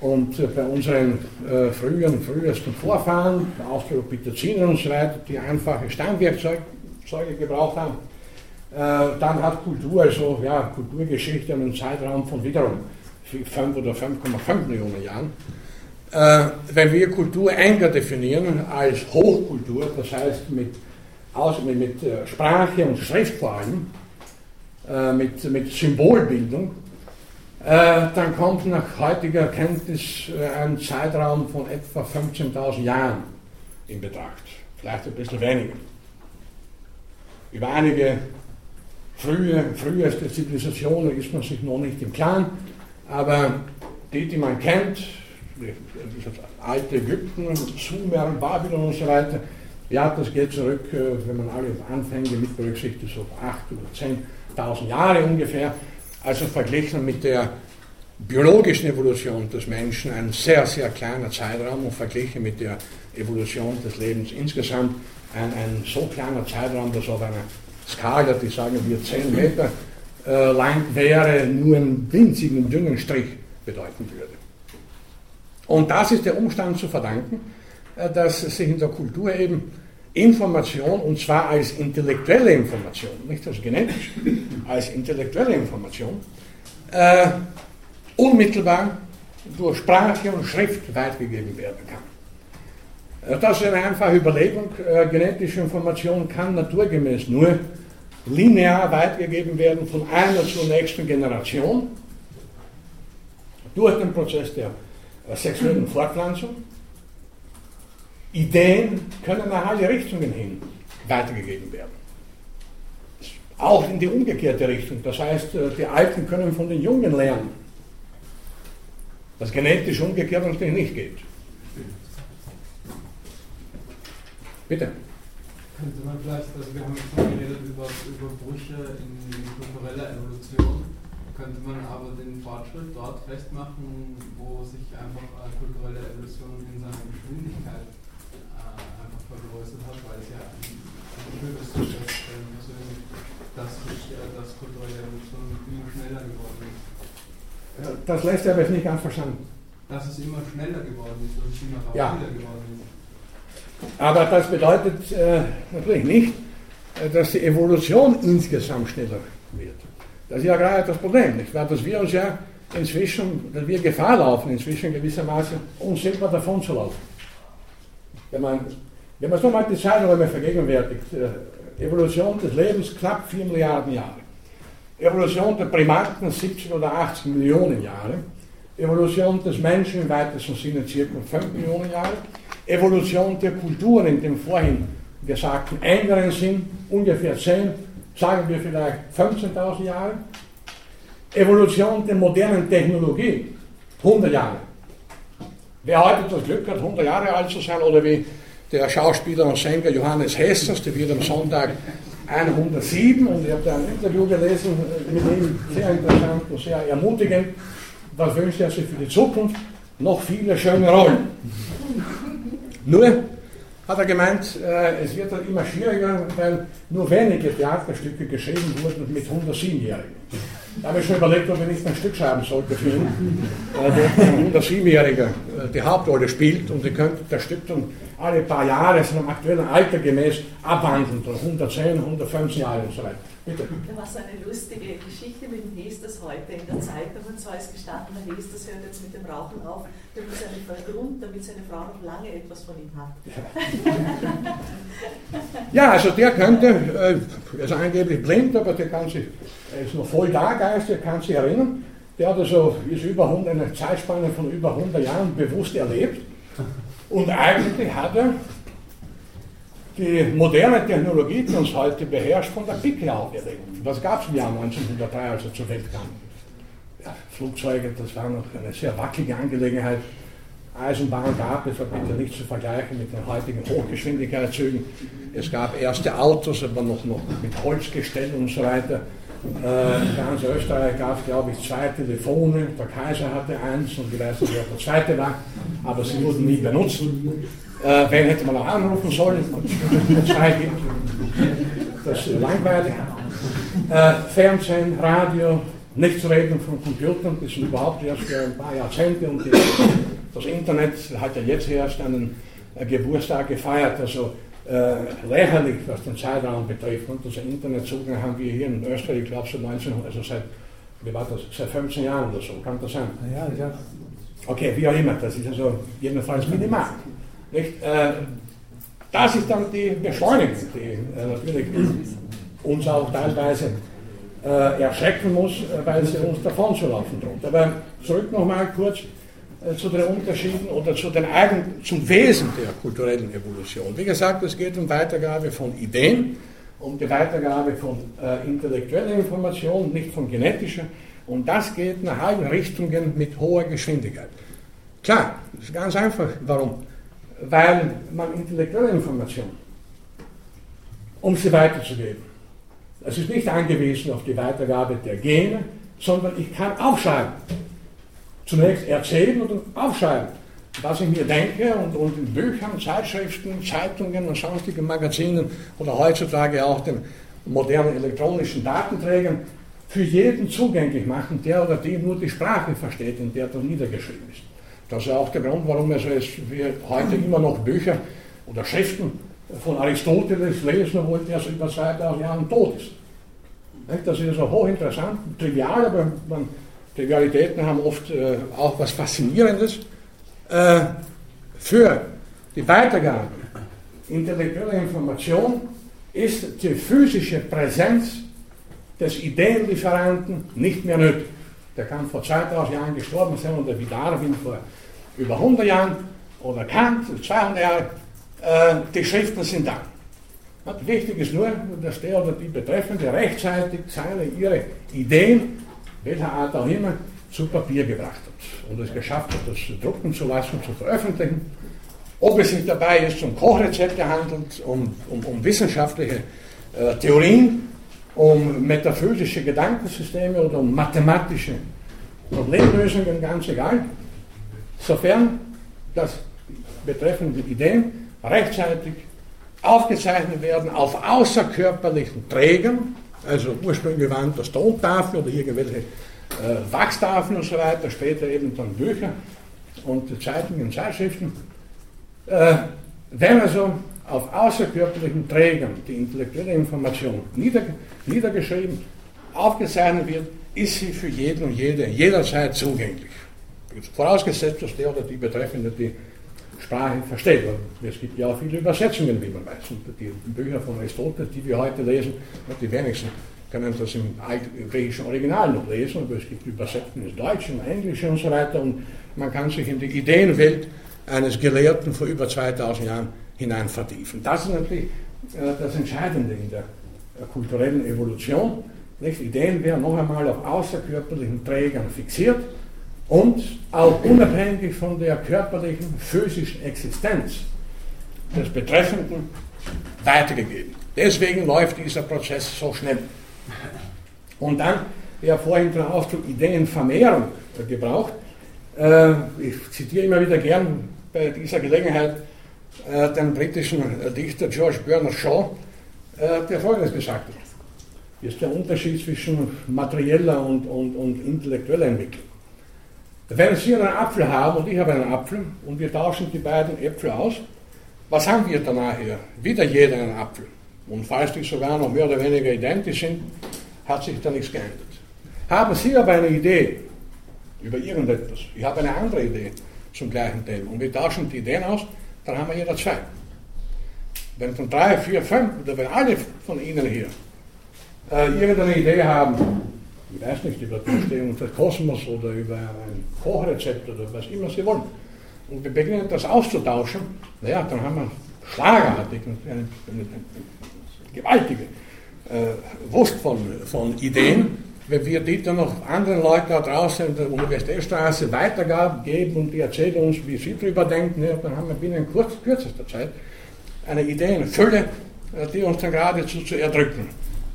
und äh, bei unseren äh, früheren, frühesten Vorfahren, Australopithecinen und so weiter, die einfache Steinwerkzeuge gebraucht haben, äh, dann hat Kultur, also ja, Kulturgeschichte einen Zeitraum von wiederum 5 oder 5,5 Millionen Jahren. Äh, wenn wir Kultur enger definieren als Hochkultur, das heißt mit, aus, mit, mit äh, Sprache und Schrift vor allem, äh, mit, mit Symbolbildung, äh, dann kommt nach heutiger Kenntnis äh, ein Zeitraum von etwa 15.000 Jahren in Betracht, vielleicht ein bisschen weniger. Über einige frühe, früheste Zivilisationen ist man sich noch nicht im Klaren, aber die, die man kennt, das alte Ägypten, Sumer, Babylon und so weiter, ja, das geht zurück, äh, wenn man alle Anfänge mit berücksichtigt, so 8.000 oder 10.000 Jahre ungefähr. Also verglichen mit der biologischen Evolution des Menschen ein sehr, sehr kleiner Zeitraum und verglichen mit der Evolution des Lebens insgesamt ein, ein so kleiner Zeitraum, dass auf einer Skala, die sagen wir 10 Meter äh, lang wäre, nur einen winzigen, dünnen Strich bedeuten würde. Und das ist der Umstand zu verdanken, äh, dass sich in der Kultur eben Information, und zwar als intellektuelle Information, nicht als genetisch, als intellektuelle Information, äh, unmittelbar durch Sprache und Schrift weitergegeben werden kann. Äh, das ist eine einfache Überlegung. Äh, genetische Information kann naturgemäß nur linear weitergegeben werden von einer zur nächsten Generation durch den Prozess der äh, sexuellen Fortpflanzung Ideen können nach alle Richtungen hin weitergegeben werden. Auch in die umgekehrte Richtung. Das heißt, äh, die Alten können von den Jungen lernen. Das genetisch umgekehrt natürlich nicht geht. Bitte. Könnte man vielleicht, also wir haben jetzt schon geredet über, über Brüche in kultureller Evolution, könnte man aber den Fortschritt dort festmachen, wo sich einfach kulturelle Evolution in seiner Geschwindigkeit vergrößert hat, weil es ja ist, dass, äh, dass kulturelle Evolution immer schneller geworden ist. Das lässt er aber nicht ganz verstanden. Dass es immer schneller geworden ist, dass es immer rapider Ja. geworden ist. Aber das bedeutet äh, natürlich nicht, äh, dass die Evolution insgesamt schneller wird. Das ist ja gerade das Problem, nicht wahr? Dass wir uns ja inzwischen, dass wir Gefahr laufen, inzwischen gewissermaßen uns selber davon zu laufen. Wenn man, wenn man so mal die Zeiträume vergegenwärtigt, äh, Evolution des Lebens knapp 4 Milliarden Jahre. Evolution der Primaten 70 oder 80 Millionen Jahre. Evolution des Menschen im weitesten Sinne circa 5 Millionen Jahre. Evolution der Kulturen in dem vorhin gesagten engeren Sinn ungefähr 10, sagen wir vielleicht 15.000 Jahre. Evolution der modernen Technologie 100 Jahre. Wer heute das Glück hat, 100 Jahre alt zu sein, oder wie der Schauspieler und Sänger Johannes Hessers, der wird am Sonntag 107 und ich habe da ein Interview gelesen mit ihm, sehr interessant und sehr ermutigend. Was wünscht er sich für die Zukunft? Noch viele schöne Rollen. Nur hat er gemeint, äh, es wird dann immer schwieriger, weil nur wenige Theaterstücke geschrieben wurden mit 107-Jährigen. Da habe ich schon überlegt, ob ich nicht ein Stück schreiben sollte für ihn, wo ein 107-Jähriger äh, die Hauptrolle spielt und ihr könnt das Stück dann alle paar Jahre seinem aktuellen Alter gemäß abwandeln, so 110, 115 Jahre und so weiter. Bitte. Da war so eine lustige Geschichte mit dem Hestas heute in der Zeitung und zwar ist gestanden, der Hestas hört jetzt mit dem Rauchen auf, der muss eine Grund, damit seine Frau noch lange etwas von ihm hat. Ja, also der könnte, äh, er ist angeblich blind, aber der kann sich, er ist noch voll da, Geist, der kann sich erinnern. Der hat also, ist über 100, eine Zeitspanne von über 100 Jahren bewusst erlebt. Und eigentlich hat er die moderne Technologie, die uns heute beherrscht, von der Picke auf erlebt. Was gab es im Jahr 1903, als er zur Welt kam? Ja, Flugzeuge, das war noch eine sehr wackelige Angelegenheit. Eisenbahn gab es, aber bitte nicht zu vergleichen mit den heutigen Hochgeschwindigkeitszügen. Es gab erste Autos, aber noch, noch mit Holzgestell und so weiter. Äh, ganz Österreich gab es, glaube ich, zwei Telefone. Der Kaiser hatte eins und ich weiß nicht, wer der zweite war, aber sie wurden nie benutzt. Äh, wen hätte man auch anrufen sollen? Zwei gibt. Das ist langweilig. Äh, Fernsehen, Radio, nicht zu reden von Computern, das sind überhaupt erst für ein paar Jahrzehnte und die, das Internet hat ja jetzt erst einen Geburtstag gefeiert, also äh, lächerlich, was den Zeitraum betrifft. Und das Internetzugang haben wir hier in Österreich, ich glaube, seit 19, also seit, wie war das, seit 15 Jahren oder so, kann das sein? Ja, ja. Okay, wie auch immer, das ist also jedenfalls minimal. Nicht? Äh, das ist dann die Beschleunigung, die äh, natürlich uns auch teilweise äh, erschrecken muss, äh, weil sie uns davon zu laufen droht. Aber zurück nochmal kurz zu den Unterschieden oder zu den Eigen, zum Wesen der kulturellen Evolution. Wie gesagt, es geht um Weitergabe von Ideen, um die Weitergabe von äh, intellektueller Information, nicht von genetischer. Und das geht nach allen Richtungen mit hoher Geschwindigkeit. Klar, das ist ganz einfach. Warum? Weil man intellektuelle Information, um sie weiterzugeben, es ist nicht angewiesen auf die Weitergabe der Gene, sondern ich kann aufschreiben. Zunächst erzählen und aufschreiben, was ich mir denke und, und in Büchern, Zeitschriften, Zeitungen und sonstigen Magazinen oder heutzutage auch den modernen elektronischen Datenträgern für jeden zugänglich machen, der oder die nur die Sprache versteht, in der das niedergeschrieben ist. Das ist auch der Grund, warum es wir heute immer noch Bücher oder Schriften von Aristoteles lesen, obwohl der über 2000 Jahren tot ist. Das ist also hochinteressant, trivial, aber man, Trivialitäten haben oft äh, auch was Faszinierendes. Äh, für die Weitergabe intellektueller Information ist die physische Präsenz des Ideenlieferanten nicht mehr nötig. Der kann vor 2000 Jahren gestorben sein oder wie Darwin vor über 100 Jahren oder Kant 200 Jahre. Äh, die Schriften sind da. Wichtig ist nur, dass der oder die Betreffende rechtzeitig seine, ihre Ideen, welcher Art auch immer, zu Papier gebracht hat und es geschafft hat, das drucken zu lassen, zu veröffentlichen. Ob es sich dabei ist um Kochrezepte handelt, um, um, um wissenschaftliche äh, Theorien, um metaphysische Gedankensysteme oder um mathematische Problemlösungen, ganz egal, sofern das betreffende Ideen rechtzeitig aufgezeichnet werden auf außerkörperlichen Trägern, also ursprünglich waren das Tontafeln oder irgendwelche äh, Wachstafeln und so weiter, später eben dann Bücher und Zeitungen und Zeitschriften. Äh, wenn also auf außerkörperlichen Trägern die intellektuelle Information nieder, niedergeschrieben, aufgezeichnet wird, ist sie für jeden und jede jederzeit zugänglich. Vorausgesetzt, dass der oder die Betreffende die Sprache versteht. Es gibt ja auch viele Übersetzungen, wie man weiß. Und die Bücher von Aristoteles, die wir heute lesen, die wenigsten können das im griechischen Original noch lesen, aber es gibt Übersetzungen ins Deutsche, ins Englische und so weiter. Und man kann sich in die Ideenwelt eines Gelehrten vor über 2000 Jahren hinein vertiefen. Das ist natürlich äh, das Entscheidende in der äh, kulturellen Evolution. Nicht? Ideen werden noch einmal auf außerkörperlichen Trägern fixiert und auch unabhängig von der körperlichen, physischen Existenz des Betreffenden weitergegeben. Deswegen läuft dieser Prozess so schnell. Und dann, ja vorhin den Ausdruck Ideenvermehrung gebraucht, äh, ich zitiere immer wieder gern bei dieser Gelegenheit äh, den britischen Dichter George Bernard Shaw, äh, der Folgendes gesagt hat. Ist der Unterschied zwischen materieller und, und, und intellektueller Entwicklung. Wenn Sie einen Apfel haben und ich habe einen Apfel und wir tauschen die beiden Äpfel aus, was haben wir danach hier? Wieder jeder einen Apfel. Und falls die sogar noch mehr oder weniger identisch sind, hat sich da nichts geändert. Haben Sie aber eine Idee über irgendetwas, ich habe eine andere Idee zum gleichen Thema und wir tauschen die Ideen aus, dann haben wir jeder zwei. Wenn von drei, vier, fünf oder wenn alle von Ihnen hier äh, irgendeine Idee haben, ich weiß nicht, über die Entstehung des Kosmos oder über ein Kochrezept oder was immer Sie wollen. Und wir beginnen das auszutauschen, naja, dann haben wir schlagartig eine, eine, eine, gewaltige äh, Wurst von, von Ideen, wenn wir die dann noch anderen Leuten da draußen in der Universitätsstraße weitergeben und die erzählen uns, wie sie darüber denken, ja, dann haben wir binnen kurz, kürzester Zeit eine Ideenfülle, äh, die uns dann geradezu zu erdrücken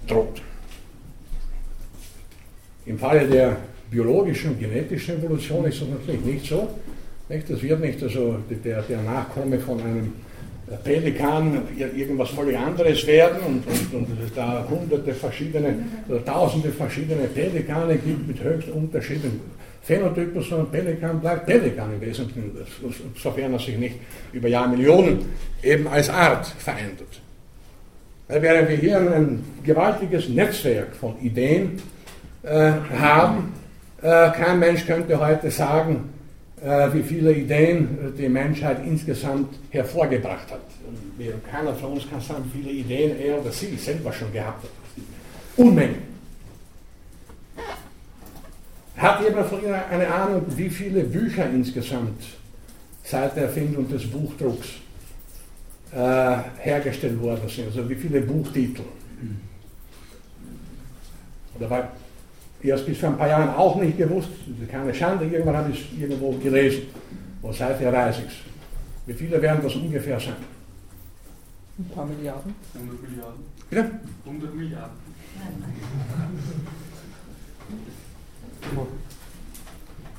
droht. Im Falle der biologischen genetischen Evolution ist das natürlich nicht so. Nicht? Das wird nicht also der, der Nachkomme von einem Pelikan irgendwas völlig anderes werden und, und, und es da hunderte verschiedene oder tausende verschiedene Pelikane gibt mit höchst unterschiedlichen Phänotypen, sondern Pelikan bleibt Pelikan im Wesentlichen, sofern er sich nicht über Jahrmillionen eben als Art verändert. Während wir hier ein gewaltiges Netzwerk von Ideen äh, haben. Äh, kein Mensch könnte heute sagen, äh, wie viele Ideen die Menschheit insgesamt hervorgebracht hat. Keiner von uns kann sagen, wie viele Ideen er oder sie selber schon gehabt hat. Unmengen. Hat jemand von Ihnen eine Ahnung, wie viele Bücher insgesamt seit der Erfindung des Buchdrucks äh, hergestellt worden sind? Also wie viele Buchtitel? Oder war erst bis vor ein paar Jahren auch nicht gewusst, keine Schande, irgendwann habe ich es irgendwo gelesen. Und seither weiß ich es. Wie viele werden das ungefähr sein? Ein paar Milliarden. 100 Milliarden. Bitte? 100 Milliarden.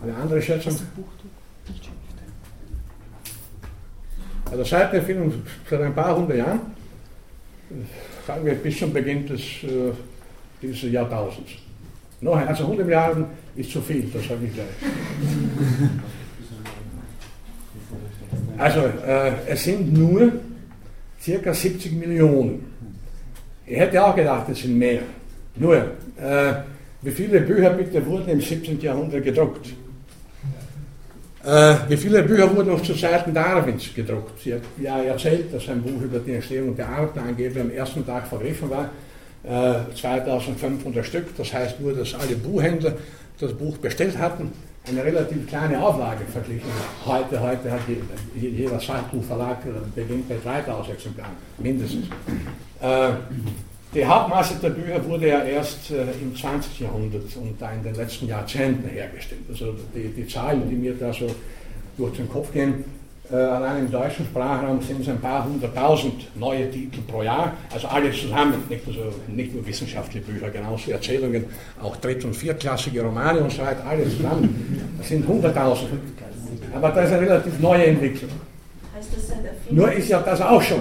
Eine andere Schätzung? Also seit der Erfindung, seit ein paar hundert Jahren, sagen wir bis zum Beginn des, äh, dieses Jahrtausends. Noch, also 100 Milliarden ist zu viel, das sage ich gleich. Also äh, es sind nur circa 70 Millionen. Ich hätte auch gedacht, es sind mehr. Nur, äh, wie viele Bücher bitte wurden im 17. Jahrhundert gedruckt? Äh, wie viele Bücher wurden noch zu Zeiten Darwins gedruckt? Sie hat ja erzählt, dass ein Buch über die Entstehung der Art angeblich am ersten Tag vergriffen war. 2500 äh, Stück, das heißt nur, dass alle Buchhändler das Buch bestellt hatten, eine relativ kleine Auflage verglichen. Heute, heute hat jeder Sachbuchverlag äh, beginnt bei 3000 Exemplaren, mindestens. Äh, Die Hauptmasse der Bücher wurde ja erst im 20. Jahrhundert und da in den letzten Jahrzehnten hergestellt. Also die, die Zahlen, die mir da so durch den Kopf gehen, äh, allein im deutschen Sprachraum sind es ein paar hunderttausend neue Titel pro Jahr, also alles zusammen, nicht, also nicht nur wissenschaftliche Bücher, genauso Erzählungen, auch dritt- und viertklassige Romane und so weiter, alles zusammen. Das sind hunderttausend. Aber das ist eine relativ neue Entwicklung. Nur ist ja das auch schon.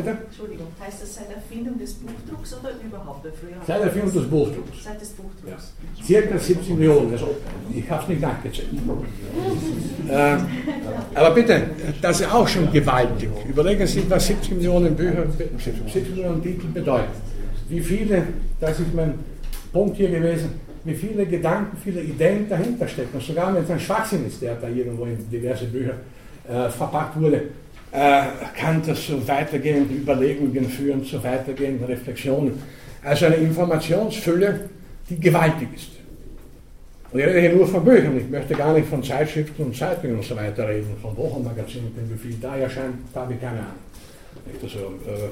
Bitte? Entschuldigung, heißt das seit Erfindung des Buchdrucks oder überhaupt? Seit Erfindung des Buchdrucks. Seit des Buchdrucks. Circa 70 Millionen, also ich habe es nicht nachgezählt. Äh, aber bitte, das ist auch schon gewaltig. Überlegen Sie, was 70 Millionen Bücher, 70 Millionen Titel bedeuten. Wie viele, das ist mein Punkt hier gewesen, wie viele Gedanken, viele Ideen dahinter stecken. Sogar wenn es ein Schwachsinn ist, der da irgendwo in diverse Bücher äh, verpackt wurde, äh, kann das zu weitergehenden Überlegungen führen, zu weitergehenden Reflexionen. Also eine Informationsfülle, die gewaltig ist. Und ich rede hier nur von Büchern, ich möchte gar nicht von Zeitschriften und Zeitungen und so weiter reden, von Wochenmagazinen, denn wie viel da erscheint, da habe ich keine Ahnung. Also, äh,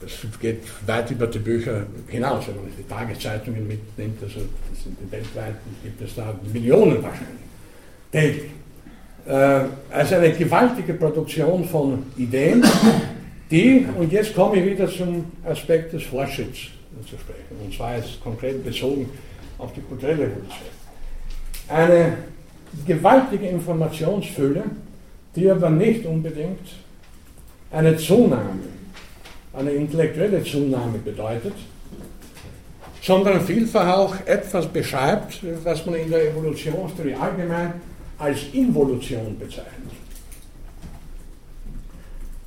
das geht weit über die Bücher hinaus, wenn man die Tageszeitungen mitnimmt, also das sind weltweit gibt es da Millionen wahrscheinlich, täglich. Äh, also eine gewaltige Produktion von Ideen, die, und jetzt komme ich wieder zum Aspekt des Fortschritts zu sprechen, und zwar jetzt konkret bezogen auf die kulturelle Revolution. Eine gewaltige Informationsfülle, die aber nicht unbedingt eine Zunahme, eine intellektuelle Zunahme bedeutet, sondern vielfach auch etwas beschreibt, was man in der Evolutionstheorie allgemein als Involution bezeichnet.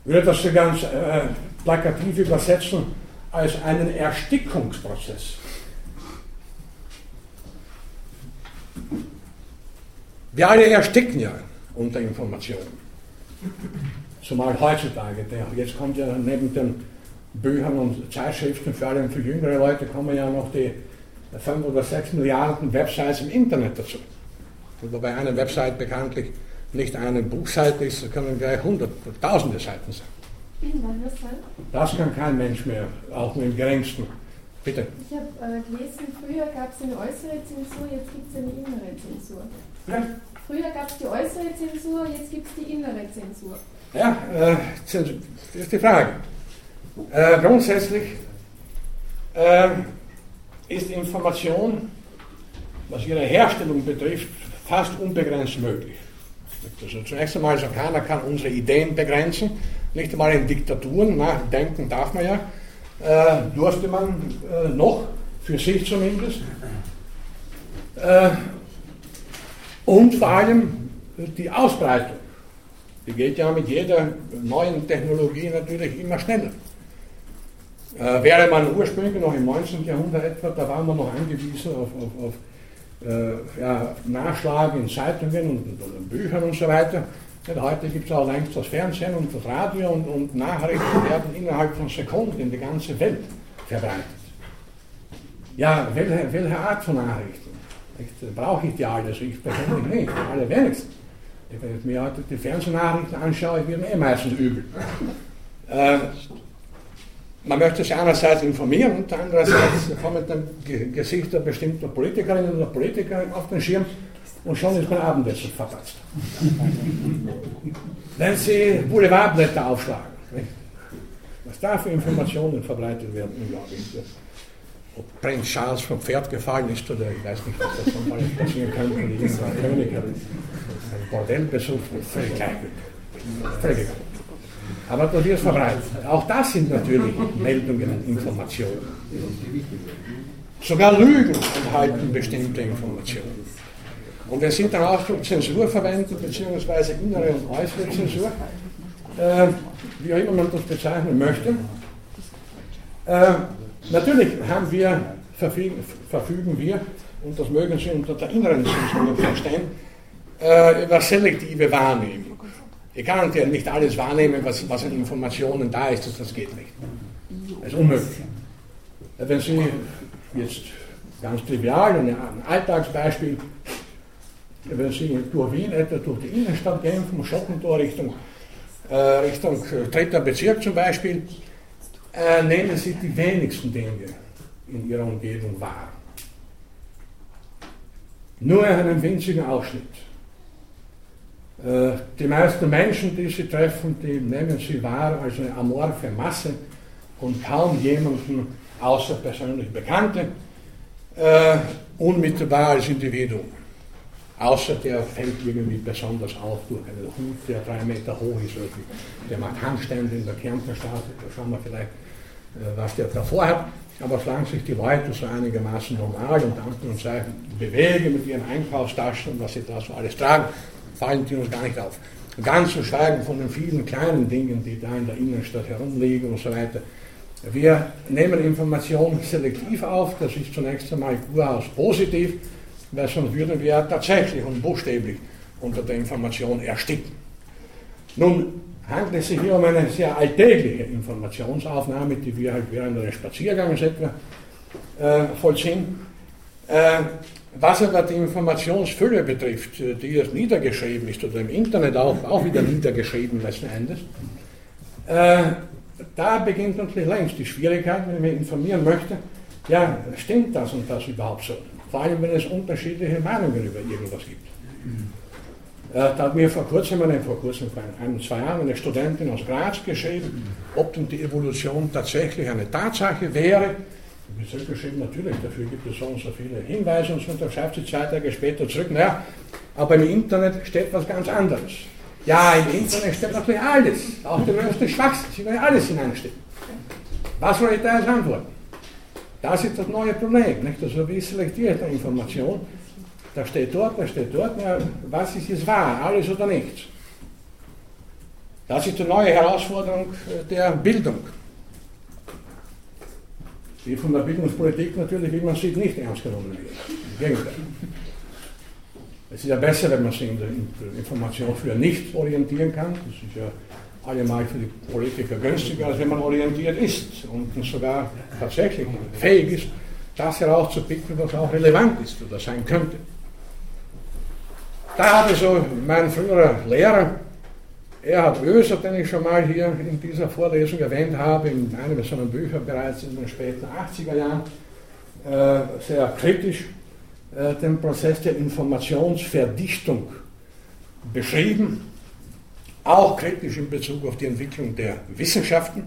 Ich würde das so ganz äh, plakativ übersetzen als einen Erstickungsprozess. Wir alle ersticken ja unter Informationen. Zumal heutzutage. Jetzt kommt ja neben den Büchern und Zeitschriften, vor allem für jüngere Leute, kommen ja noch die 5 oder 6 Milliarden Websites im Internet dazu. Wobei eine Website bekanntlich nicht eine Buchseite ist, können gleich hundert, tausende Seiten sein. Das kann kein Mensch mehr, auch nur im geringsten. Bitte. Ich habe äh, gelesen, früher gab es eine äußere Zensur, jetzt gibt es eine innere Zensur. Ja. Früher gab es die äußere Zensur, jetzt gibt es die innere Zensur. Ja, äh, das ist die Frage. Äh, grundsätzlich äh, ist Information, was ihre Herstellung betrifft, fast unbegrenzt möglich. Also zunächst einmal, also keiner kann unsere Ideen begrenzen, nicht einmal in Diktaturen, nachdenken darf man ja, äh, durfte man äh, noch, für sich zumindest. Äh, und vor allem die Ausbreitung, die geht ja mit jeder neuen Technologie natürlich immer schneller. Äh, wäre man ursprünglich noch im 19. Jahrhundert etwa, da waren wir noch angewiesen auf, auf, auf äh, ja, Nachschlag in Zeitungen und, und, Büchern und so weiter. Ja, heute gibt es auch längst das Fernsehen und das Radio und, und Nachrichten werden innerhalb von Sekunden in die ganze Welt verbreitet. Ja, welche, welche Art von Nachrichten? Brauche ich die alle? Also ich persönlich nicht, alle wenigsten. Wenn ich mir heute die Fernsehnachrichten anschaue, wird mir eh meistens übel. Äh, man möchte sich einerseits informieren und andererseits kommen dann Gesichter bestimmter Politikerinnen oder Politiker auf den Schirm und schon ist mein Abendessen verpasst. Wenn Sie Boulevardblätter aufschlagen, was da für Informationen verbreitet werden, unglaublich. Ob Prinz Charles vom Pferd gefallen ist oder ich weiß nicht, was das von alles passieren könnte, und irgendein König hat ein Bordell besucht, völlig gleichgültig. Völlig aber das wird verbreitet. Auch das sind natürlich Meldungen und Informationen. Sogar Lügen enthalten bestimmte Informationen. Und wenn Sie den Ausdruck Zensur verwenden, beziehungsweise innere und äußere Zensur, äh, wie auch immer man das bezeichnen möchte, äh, natürlich haben wir, verfügen, verfügen, wir, und das mögen Sie unter der inneren Zensur verstehen, äh, über selektive Wahrnehmung. Ich kann ja nicht alles wahrnehmen, was, was an Informationen da ist, das, das geht nicht. Das ist unmöglich. Wenn Sie jetzt ganz trivial, ein Alltagsbeispiel, wenn Sie durch Wien, etwa durch die Innenstadt gehen, vom Schottentor Richtung, äh, Richtung dritter Bezirk zum Beispiel, äh, nehmen Sie die wenigsten Dinge in Ihrer Umgebung wahr. Nur einen winzigen Ausschnitt. Äh, die meisten Menschen, die Sie treffen, die nehmen Sie wahr als eine amorphe Masse und kaum jemanden außer persönlich Bekannte äh, unmittelbar als Individuum. Außer der fällt irgendwie besonders auf durch einen Hut, der drei Meter hoch ist, oder der Markantstände in der Kärntnerstraße, da schauen wir vielleicht, äh, was der davor hat. Aber solange sich die Leute so einigermaßen normal und Anführungszeichen bewegen mit ihren Einkaufstaschen und was sie da so alles tragen, die uns gar nicht auf. Ganz zu schweigen von den vielen kleinen Dingen, die da in der Innenstadt herumliegen und so weiter. Wir nehmen Informationen selektiv auf, das ist zunächst einmal überaus positiv, weil sonst würden wir tatsächlich und buchstäblich unter der Information ersticken. Nun handelt es sich hier um eine sehr alltägliche Informationsaufnahme, die wir halt während eines Spaziergangs etwa äh, vollziehen. Äh, was aber die Informationsfülle betrifft, äh, die jetzt niedergeschrieben ist oder im Internet auch, auch wieder niedergeschrieben letzten Endes, äh, da beginnt natürlich längst die Schwierigkeit, wenn ich mich informieren möchte, ja, stimmt das und das überhaupt so? Vor allem, wenn es unterschiedliche Meinungen über irgendwas gibt. Äh, da hat mir vor kurzem, eine, vor kurzem, vor ein, zwei Jahren, eine Studentin aus Graz geschrieben, ob denn die Evolution tatsächlich eine Tatsache wäre. Ich habe zurückgeschrieben, natürlich, dafür gibt es so und so viele Hinweise und so, und dann schreibt sie zwei Tage später zurück, naja, aber im Internet steht was ganz anderes. Ja, im Internet steht natürlich alles, auch der größte Schwachsinn, sie können alles hineinstehen. Was soll ich da jetzt antworten? Das ist das neue Problem. Nicht? Also wie selektiert die Information? Da steht dort, da steht dort, na, was ist jetzt wahr, alles oder nichts? Das ist die neue Herausforderung der Bildung. Die von der Bildungspolitik natürlich, wie man sieht, nicht ernst genommen wird. Im Gegenteil. Es ist ja besser, wenn man sich in der Information für nicht orientieren kann. Das ist ja allemal für die Politiker günstiger, als wenn man orientiert ist und sogar tatsächlich fähig ist, das herauszupicken, was auch relevant ist oder sein könnte. Da hatte so mein früherer Lehrer, Erhard Oeser, den ich schon mal hier in dieser Vorlesung erwähnt habe, in einem seiner Bücher bereits in den späten 80er Jahren, äh, sehr kritisch äh, den Prozess der Informationsverdichtung beschrieben auch kritisch in Bezug auf die Entwicklung der Wissenschaften.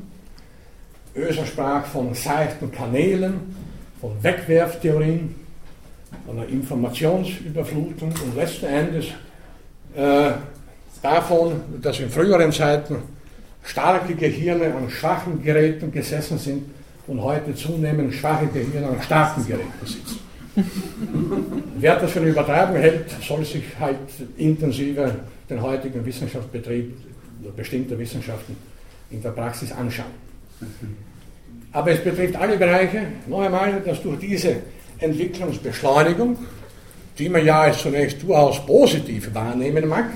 Oeser sprach von seichten Kanälen, von Wegwerftheorien, von einer Informationsüberflutung und letzten Endes äh, davon, dass in früheren Zeiten starke Gehirne an schwachen Geräten gesessen sind und heute zunehmend schwache Gehirne an starken Geräten sitzen. Wer das für eine Übertreibung hält, soll sich halt intensiver den heutigen Wissenschaftsbetrieb oder bestimmte Wissenschaften in der Praxis anschauen. Aber es betrifft alle Bereiche, noch einmal, dass durch diese Entwicklungsbeschleunigung, die man ja als zunächst durchaus positiv wahrnehmen mag,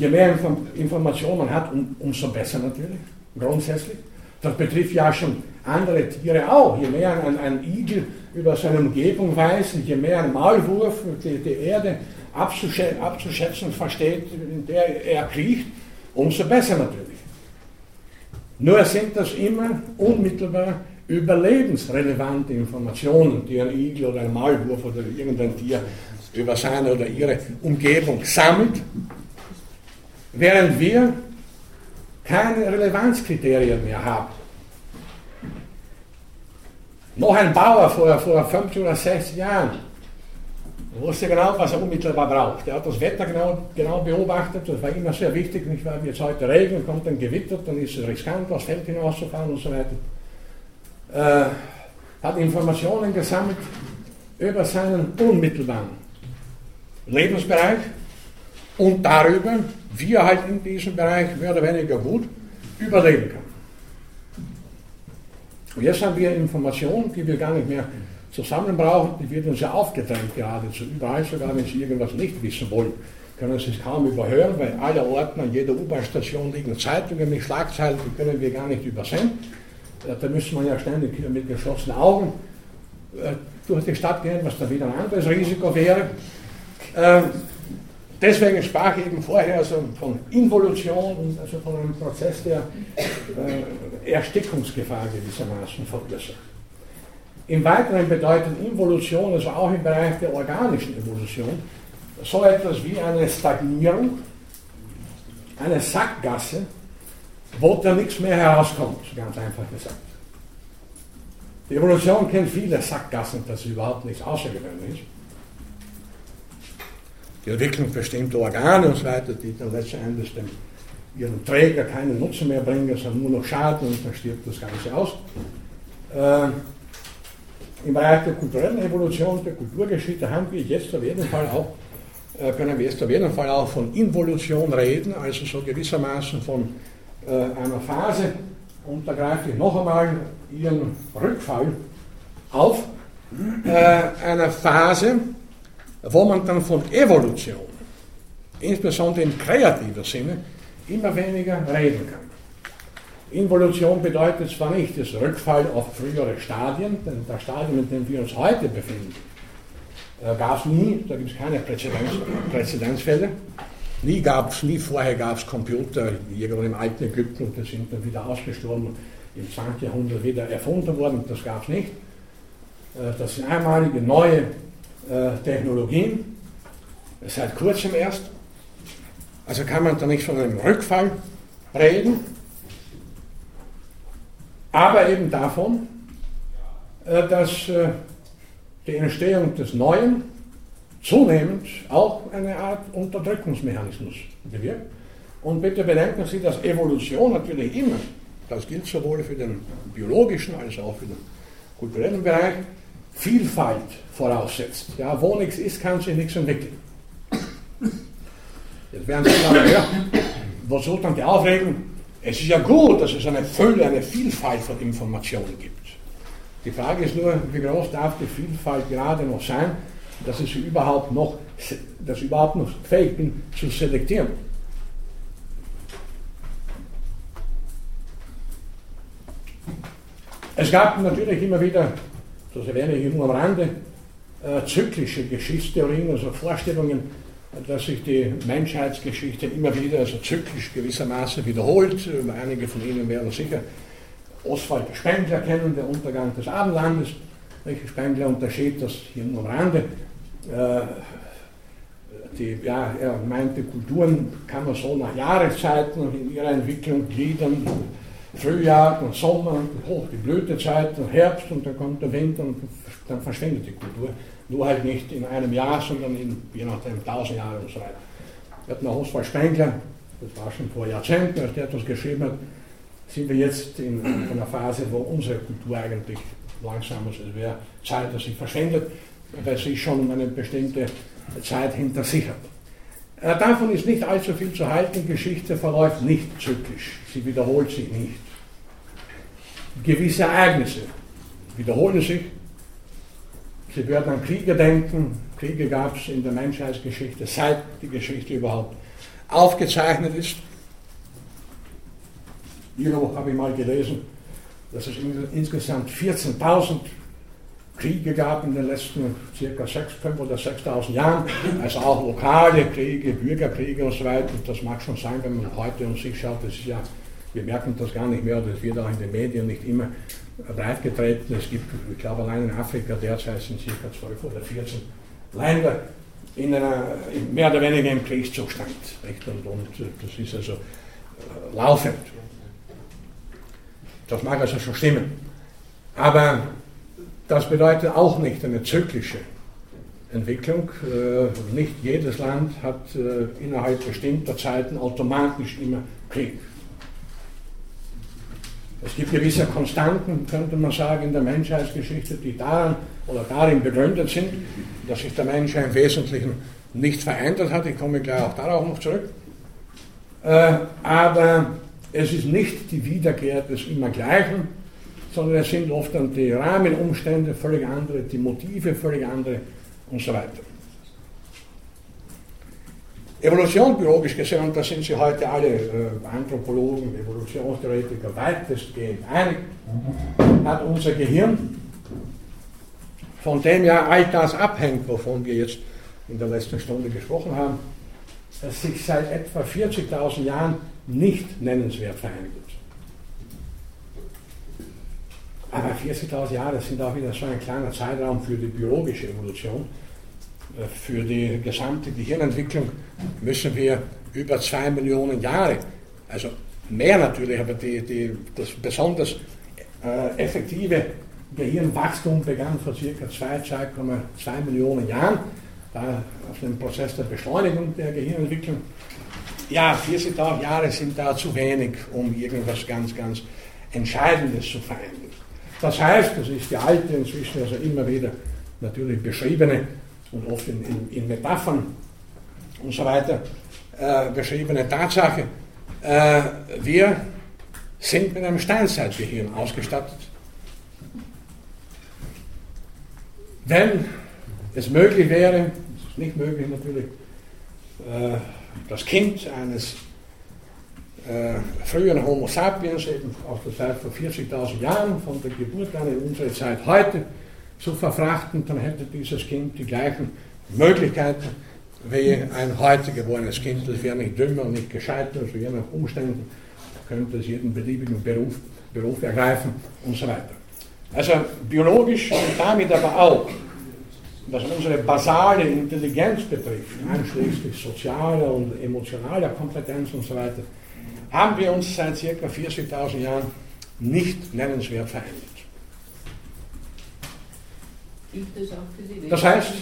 je mehr Informationen man hat, um, umso besser natürlich, grundsätzlich. Das betrifft ja schon andere Tiere auch. Je mehr ein, ein Igel über seine Umgebung weiß, je mehr ein Maulwurf die, die Erde abzuschätzen versteht, in der er kriecht, umso besser natürlich. Nur sind das immer unmittelbar überlebensrelevante Informationen, die ein Igel oder ein Maulwurf oder irgendein Tier über seine oder ihre Umgebung sammelt, während wir keine Relevanzkriterien mehr haben. Noch ein Bauer vor, vor 50 oder 60 Jahren wusste genau, was er unmittelbar braucht. Er hat das Wetter genau, genau beobachtet, das war immer sehr wichtig, nicht wahr? Jetzt heute Regen, kommt dann Gewitter, dann ist es riskant, aufs Feld hinauszufahren und so weiter. Äh, hat Informationen gesammelt über seinen unmittelbaren Lebensbereich und darüber, wie er halt in diesem Bereich mehr oder weniger gut überleben kann. Und jetzt haben wir Informationen, die wir gar nicht mehr zusammen brauchen, die wird uns ja aufgedrängt geradezu. Überall, sogar wenn Sie irgendwas nicht wissen wollen, können Sie es kaum überhören, weil aller Orten an jeder U-Bahn-Station liegen Zeitungen mit Schlagzeilen, die können wir gar nicht übersehen. Äh, da müssen wir ja ständig mit geschlossenen Augen äh, durch die Stadt gehen, was dann wieder ein anderes Risiko wäre. Deswegen sprach ich eben vorher also von Involution, also von einem Prozess, der äh, Erstickungsgefahr gewissermaßen verursacht. Im Weiteren bedeutet Involution, also auch im Bereich der organischen Evolution, so etwas wie eine Stagnierung, eine Sackgasse, wo da nichts mehr herauskommt, ganz einfach gesagt. Die Evolution kennt viele Sackgassen, das überhaupt nichts Außergewöhnliches. Die Entwicklung bestimmter Organe und so weiter, die dann letzten Endes dem, ihrem Träger keinen Nutzen mehr bringen, sondern nur noch Schaden und dann stirbt das Ganze aus. Äh, Im Bereich der kulturellen Evolution, der Kulturgeschichte haben wir jetzt auf jeden Fall auch äh, können wir jetzt auf jeden Fall auch von Involution reden, also so gewissermaßen von äh, einer Phase, und da greife ich noch einmal Ihren Rückfall auf, äh, einer Phase, wo man dann von Evolution, insbesondere im kreativen Sinne, immer weniger reden kann. Involution bedeutet zwar nicht das Rückfall auf frühere Stadien, denn das Stadium, in dem wir uns heute befinden, äh, gab es nie, da gibt es keine Präzedenz, Präzedenzfälle. Nie gab es, nie vorher gab es Computer, irgendwo im alten Ägypten und die sind dann wieder ausgestorben, im 20. Jahrhundert wieder erfunden worden, das gab es nicht. Äh, das sind einmalige neue äh, Technologien, seit kurzem erst. Also kann man da nicht von einem Rückfall reden, aber eben davon, dass die Entstehung des Neuen zunehmend auch eine Art Unterdrückungsmechanismus bewirkt. Und bitte bedenken Sie, dass Evolution natürlich immer, das gilt sowohl für den biologischen als auch für den kulturellen Bereich, Vielfalt voraussetzt. Ja, wo nichts ist, kann sich nichts entwickeln. Jetzt werden Sie sagen, ja, wozu dann die Aufregung? Es ist ja gut, dass es eine Fülle, eine Vielfalt von Informationen gibt. Die Frage ist nur, wie groß darf die Vielfalt gerade noch sein, dass ich überhaupt noch, dass ich überhaupt noch fähig bin zu selektieren. Es gab natürlich immer wieder, das erwähne ich nur am Rande, äh, zyklische Geschichtstheorien, also Vorstellungen, dass sich die Menschheitsgeschichte immer wieder, also zyklisch gewissermaßen wiederholt. Einige von Ihnen werden sicher Oswald Spengler kennen, der Untergang des Abendlandes. Spengler unterschied das hier nur am Rande. Äh, die, ja, er meinte, Kulturen kann man so nach Jahreszeiten in ihrer Entwicklung gliedern. Frühjahr und Sommer und hoch die Blütezeit und Herbst und dann kommt der Winter und dann verschwindet die Kultur. Nur halt nicht in einem Jahr, sondern in je nachdem tausend Jahre und so weiter. Wir hatten auch Oswald Spengler, das war schon vor Jahrzehnten, als der etwas geschrieben hat, sind wir jetzt in einer Phase, wo unsere Kultur eigentlich langsam, also es wäre Zeit, dass sie verschwindet, weil sie schon eine bestimmte Zeit hinter sich hat. Äh, davon ist nicht allzu viel zu halten. Geschichte verläuft nicht zyklisch. Sie wiederholt sich nicht. Gewisse Ereignisse wiederholen sich. Sie werden an Kriege denken. Kriege gab es in der Menschheitsgeschichte, seit die Geschichte überhaupt aufgezeichnet ist. Irgendwo habe ich mal gelesen, dass es insgesamt 14.000 Kriege gab in den letzten circa 6.000 oder 6.000 Jahren, also auch lokale Kriege, Bürgerkriege und so weiter. Und das mag schon sein, wenn man heute um sich schaut, das ist ja, wir merken das gar nicht mehr, das wird auch in den Medien nicht immer breit getreten. Es gibt, ich glaube, allein in Afrika derzeit sind circa 12 oder 14 Länder in einer, mehr oder weniger im Kriegszustand. Und, und das ist also äh, laufend. Das mag also schon stimmen. Aber das bedeutet auch nicht eine zyklische Entwicklung. Äh, nicht jedes Land hat äh, innerhalb bestimmter Zeiten automatisch immer Krieg. Es gibt gewisse Konstanten, könnte man sagen, in der Menschheitsgeschichte, die daran oder darin begründet sind, dass sich der Mensch im Wesentlichen nicht verändert hat. Ich komme gleich auch darauf noch zurück. Äh, aber es ist nicht die Wiederkehr des Immergleichen, sondern es sind oft dann die Rahmenumstände völlig andere, die Motive völlig andere und so weiter. Evolution biologisch gesehen, und da sind Sie heute alle äh, Anthropologen, Evolutionstheoretiker weitestgehend einig, hat unser Gehirn, von dem ja all das abhängt, wovon wir jetzt in der letzten Stunde gesprochen haben, sich seit etwa 40.000 Jahren nicht nennenswert verändert. Aber 40.000 Jahre sind auch wieder so ein kleiner Zeitraum für die biologische Evolution. Äh, für die gesamte Gehirnentwicklung müssen wir über zwei Millionen Jahre, also mehr natürlich, aber die, die, das besonders äh, effektive Gehirnwachstum begann vor ca. 2,2 Millionen Jahren, da auf dem Prozess der Beschleunigung der Gehirnentwicklung. Ja, 40.000 Jahre sind da zu wenig, um irgendwas ganz, ganz Entscheidendes zu verändern. Das heißt, das ist die alte, inzwischen also immer wieder natürlich beschriebene und oft in, in, in Metaphern und so weiter äh, beschriebene Tatsache, äh, wir sind mit einem Steinzeitgehirn ausgestattet. Wenn es möglich wäre, es ist nicht möglich natürlich, äh, das Kind eines äh, früheren Homo sapiens, eben aus der Zeit vor 40.000 Jahren, von der Geburt an in unsere Zeit heute, zu verfrachten, dann hätte dieses Kind die gleichen Möglichkeiten wie ein heute geborenes Kind. Es wäre nicht dümmer und nicht gescheiter, also je nach Umständen könnte es jeden beliebigen Beruf, Beruf ergreifen und so weiter. Also biologisch und damit aber auch, was unsere basale Intelligenz betrifft, einschließlich sozialer und emotionaler Kompetenz und so weiter, haben wir uns seit ca. 40.000 Jahren nicht nennenswert verändert. Gilt das auch für die letzten, Das heißt,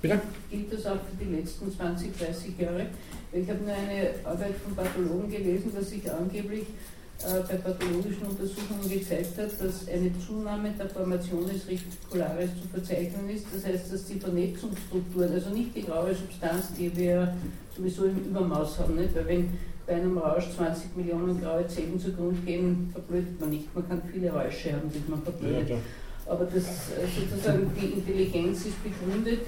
bitte? Gilt das auch für die letzten 20, 30 Jahre? Ich habe nur eine Arbeit von Pathologen gelesen, dass sich angeblich äh, bei pathologischen Untersuchungen gezeigt hat, dass eine Zunahme der Formation des Reticularis zu verzeichnen ist. Das heißt, dass die Vernetzungsstrukturen, also nicht die graue Substanz, die wir sowieso im Übermaß haben, nicht? weil wenn bei einem Rausch 20 Millionen graue Zellen zugrunde gehen, verblödet man nicht. Man kann viele Räusche haben, die man verblödet. Ja, Aber das äh, sozusagen die Intelligenz ist begründet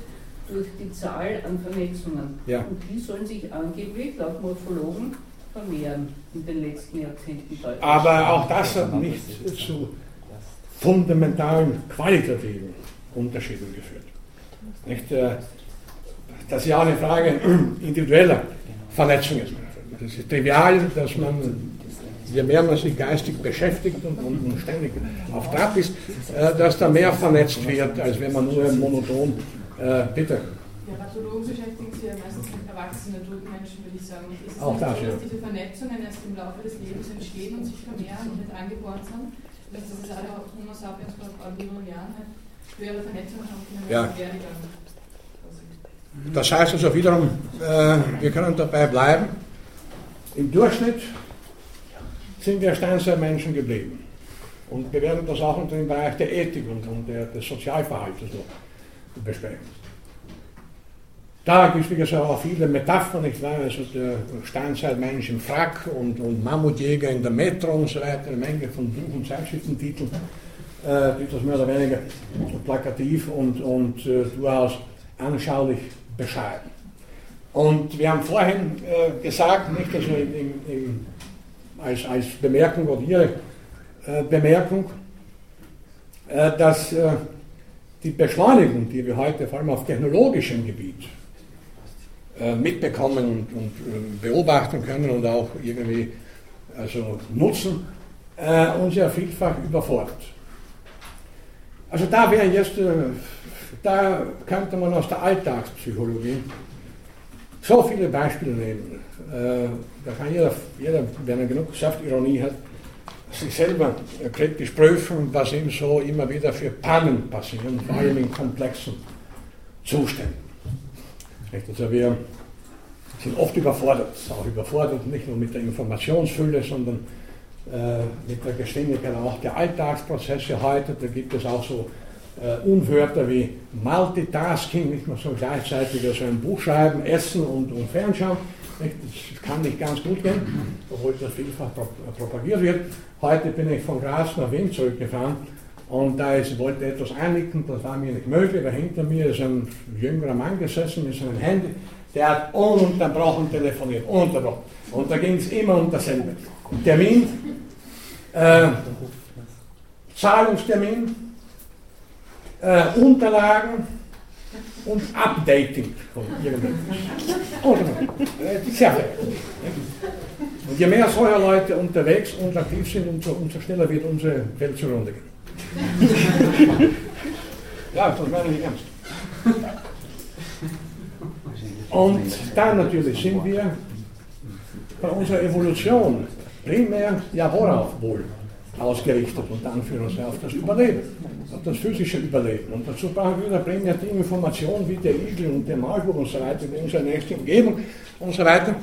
durch die Zahl an Vernetzungen. Ja. Und die sollen sich angeblich laut Morphologen vermehren in den letzten Jahrzehnten. Aber auch das hat nicht zu fundamentalen qualitativen Unterschieden geführt. Nicht, äh, das ist ja auch eine Frage individueller Vernetzung ist. Das ist trivial, dass man, je mehr man sich geistig beschäftigt und, und, ständig auf Trab ist, äh, dass da mehr vernetzt wird, als wenn man nur monoton, äh, bitte. Ja, Pathologen beschäftigen sich ja meistens mit erwachsenen toten Menschen, würde ich sagen. Und ist es Auch das, so, ja. dass diese Vernetzungen erst im Laufe des Lebens entstehen und sich vermehren und nicht angeboren sind? Dass das ist alle Homo sapiens vor ein paar Millionen Jahren halt höhere Vernetzungen haben können Ja. Das heißt also wiederum, äh, wir können dabei bleiben. Im Durchschnitt sind wir Steinzeitmenschen geblieben. Und wir werden das auch unter dem Bereich der Ethik und, und der, des Sozialverhaltens noch besprechen. Da gibt es wie gesagt auch viele Metaphern, nicht wahr? Also der Steinzeitmensch im Frack und, und Mammutjäger in der Metro und so weiter, eine Menge von Buch- und Zeitschriftentiteln, äh, die mehr oder weniger plakativ und, und äh, durchaus anschaulich beschreiben. Und wir haben vorhin äh, gesagt, nicht also im, im, als, als Bemerkung oder Ihre äh, Bemerkung, äh, dass äh, die Beschleunigung, die wir heute vor allem auf technologischem Gebiet äh, mitbekommen und, äh, beobachten können und auch irgendwie also nutzen, uns ja vielfach überfordert. Also da wäre jetzt, da könnte man aus der Alltagspsychologie so viele Beispiele nehmen. Äh, da kann jeder, jeder, wenn er genug Selbstironie hat, sich selber kritisch prüfen, was ihm so immer wieder für Pannen passieren, vor allem in komplexen Zuständen. Also wir sind oft überfordert, auch überfordert nicht nur mit der Informationsfülle, sondern äh, mit der Geschwindigkeit auch der Alltagsprozesse heute. Da gibt es auch so äh, Unwörter wie Multitasking, nicht mehr so gleichzeitig also ein Buch schreiben, essen und, und fernschauen. Nicht? Das kann nicht ganz gut gehen, obwohl das vielfach pro- propagiert wird. Heute bin ich von Graz nach Wien zurückgefahren und da ist, wollte etwas einnicken, das war mir nicht möglich, weil hinter mir ist ein jüngerer Mann gesessen mit seinem Handy, der hat ununterbrochen telefoniert, ununterbrochen. Und da ging es immer um dasselbe. Termin, äh, Zahlungstermin, äh, Unterlagen und Updating von irgendetwas. Äh, sehr. Und je mehr solcher Leute unterwegs und aktiv sind, umso, umso schneller wird unsere Welt zugrunde gehen. ja, das meine ich ernst. Und dann natürlich sind wir bei unserer Evolution primär ja worauf wohl ausgerichtet, unter Anführungszeichen auf das Überleben, auf das physische Überleben. Und dazu brauchen wir primär die Information wie der Igel und der Maulwurf und so weiter, wie unsere nächste Umgebung und so weiter.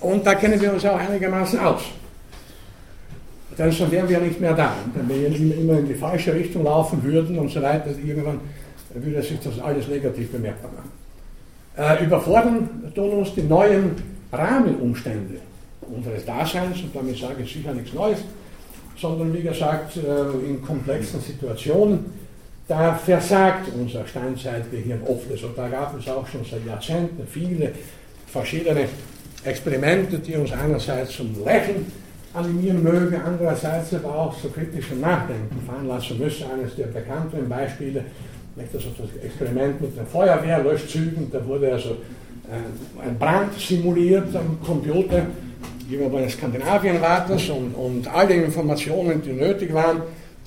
Und da kennen wir uns auch einigermaßen aus. Denn sonst wären wir nicht mehr da. Wenn wir immer in die falsche Richtung laufen würden und so weiter, irgendwann würde sich das alles negativ bemerkbar machen. Äh, überfordern tun uns die neuen Rahmenumstände unseres Daseins, und damit sage ich sicher nichts Neues, sondern wie gesagt, äh, in komplexen Situationen, da versagt unser Steinzeitgehirn oft. Also da gab es auch schon seit Jahrzehnten viele verschiedene Experimente, die uns einerseits zum Lächeln animieren mögen, andererseits aber auch zu kritischem Nachdenken veranlassen müssen. Eines der bekannteren Beispiele, das, das Experiment mit den Feuerwehrlöschzügen, da wurde also ein Brand simuliert am Computer, man bei Skandinavien war das, und, und alle Informationen, die nötig waren,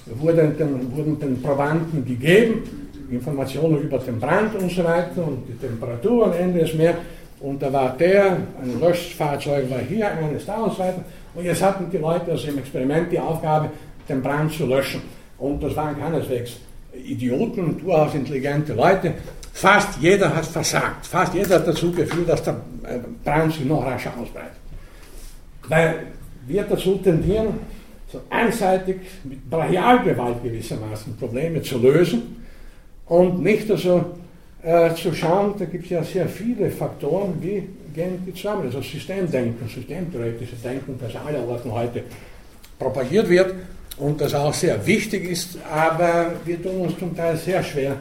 wurden den, wurden den Probanden gegeben, Informationen über den Brand und so weiter und die Temperatur Ende ist mehr. Und da war der, ein Löschfahrzeug war hier, eines da und so weiter. Und jetzt hatten die Leute also im Experiment die Aufgabe, den Brand zu löschen. Und das waren keineswegs Idioten, durchaus intelligente Leute. Fast jeder hat versagt. Fast jeder hat dazu geführt, dass der äh, Brand sich noch rascher ausbreitet. Weil wir dazu tendieren, so einseitig mit Brachialgewalt gewissermaßen Probleme zu lösen und nicht also äh, zu schauen, da gibt es ja sehr viele Faktoren, wie gehen die zusammen. Also Systemdenken, systemtheoretische Denken, das allerorten heute propagiert wird und das auch sehr wichtig ist, aber wir tun uns zum Teil sehr schwer,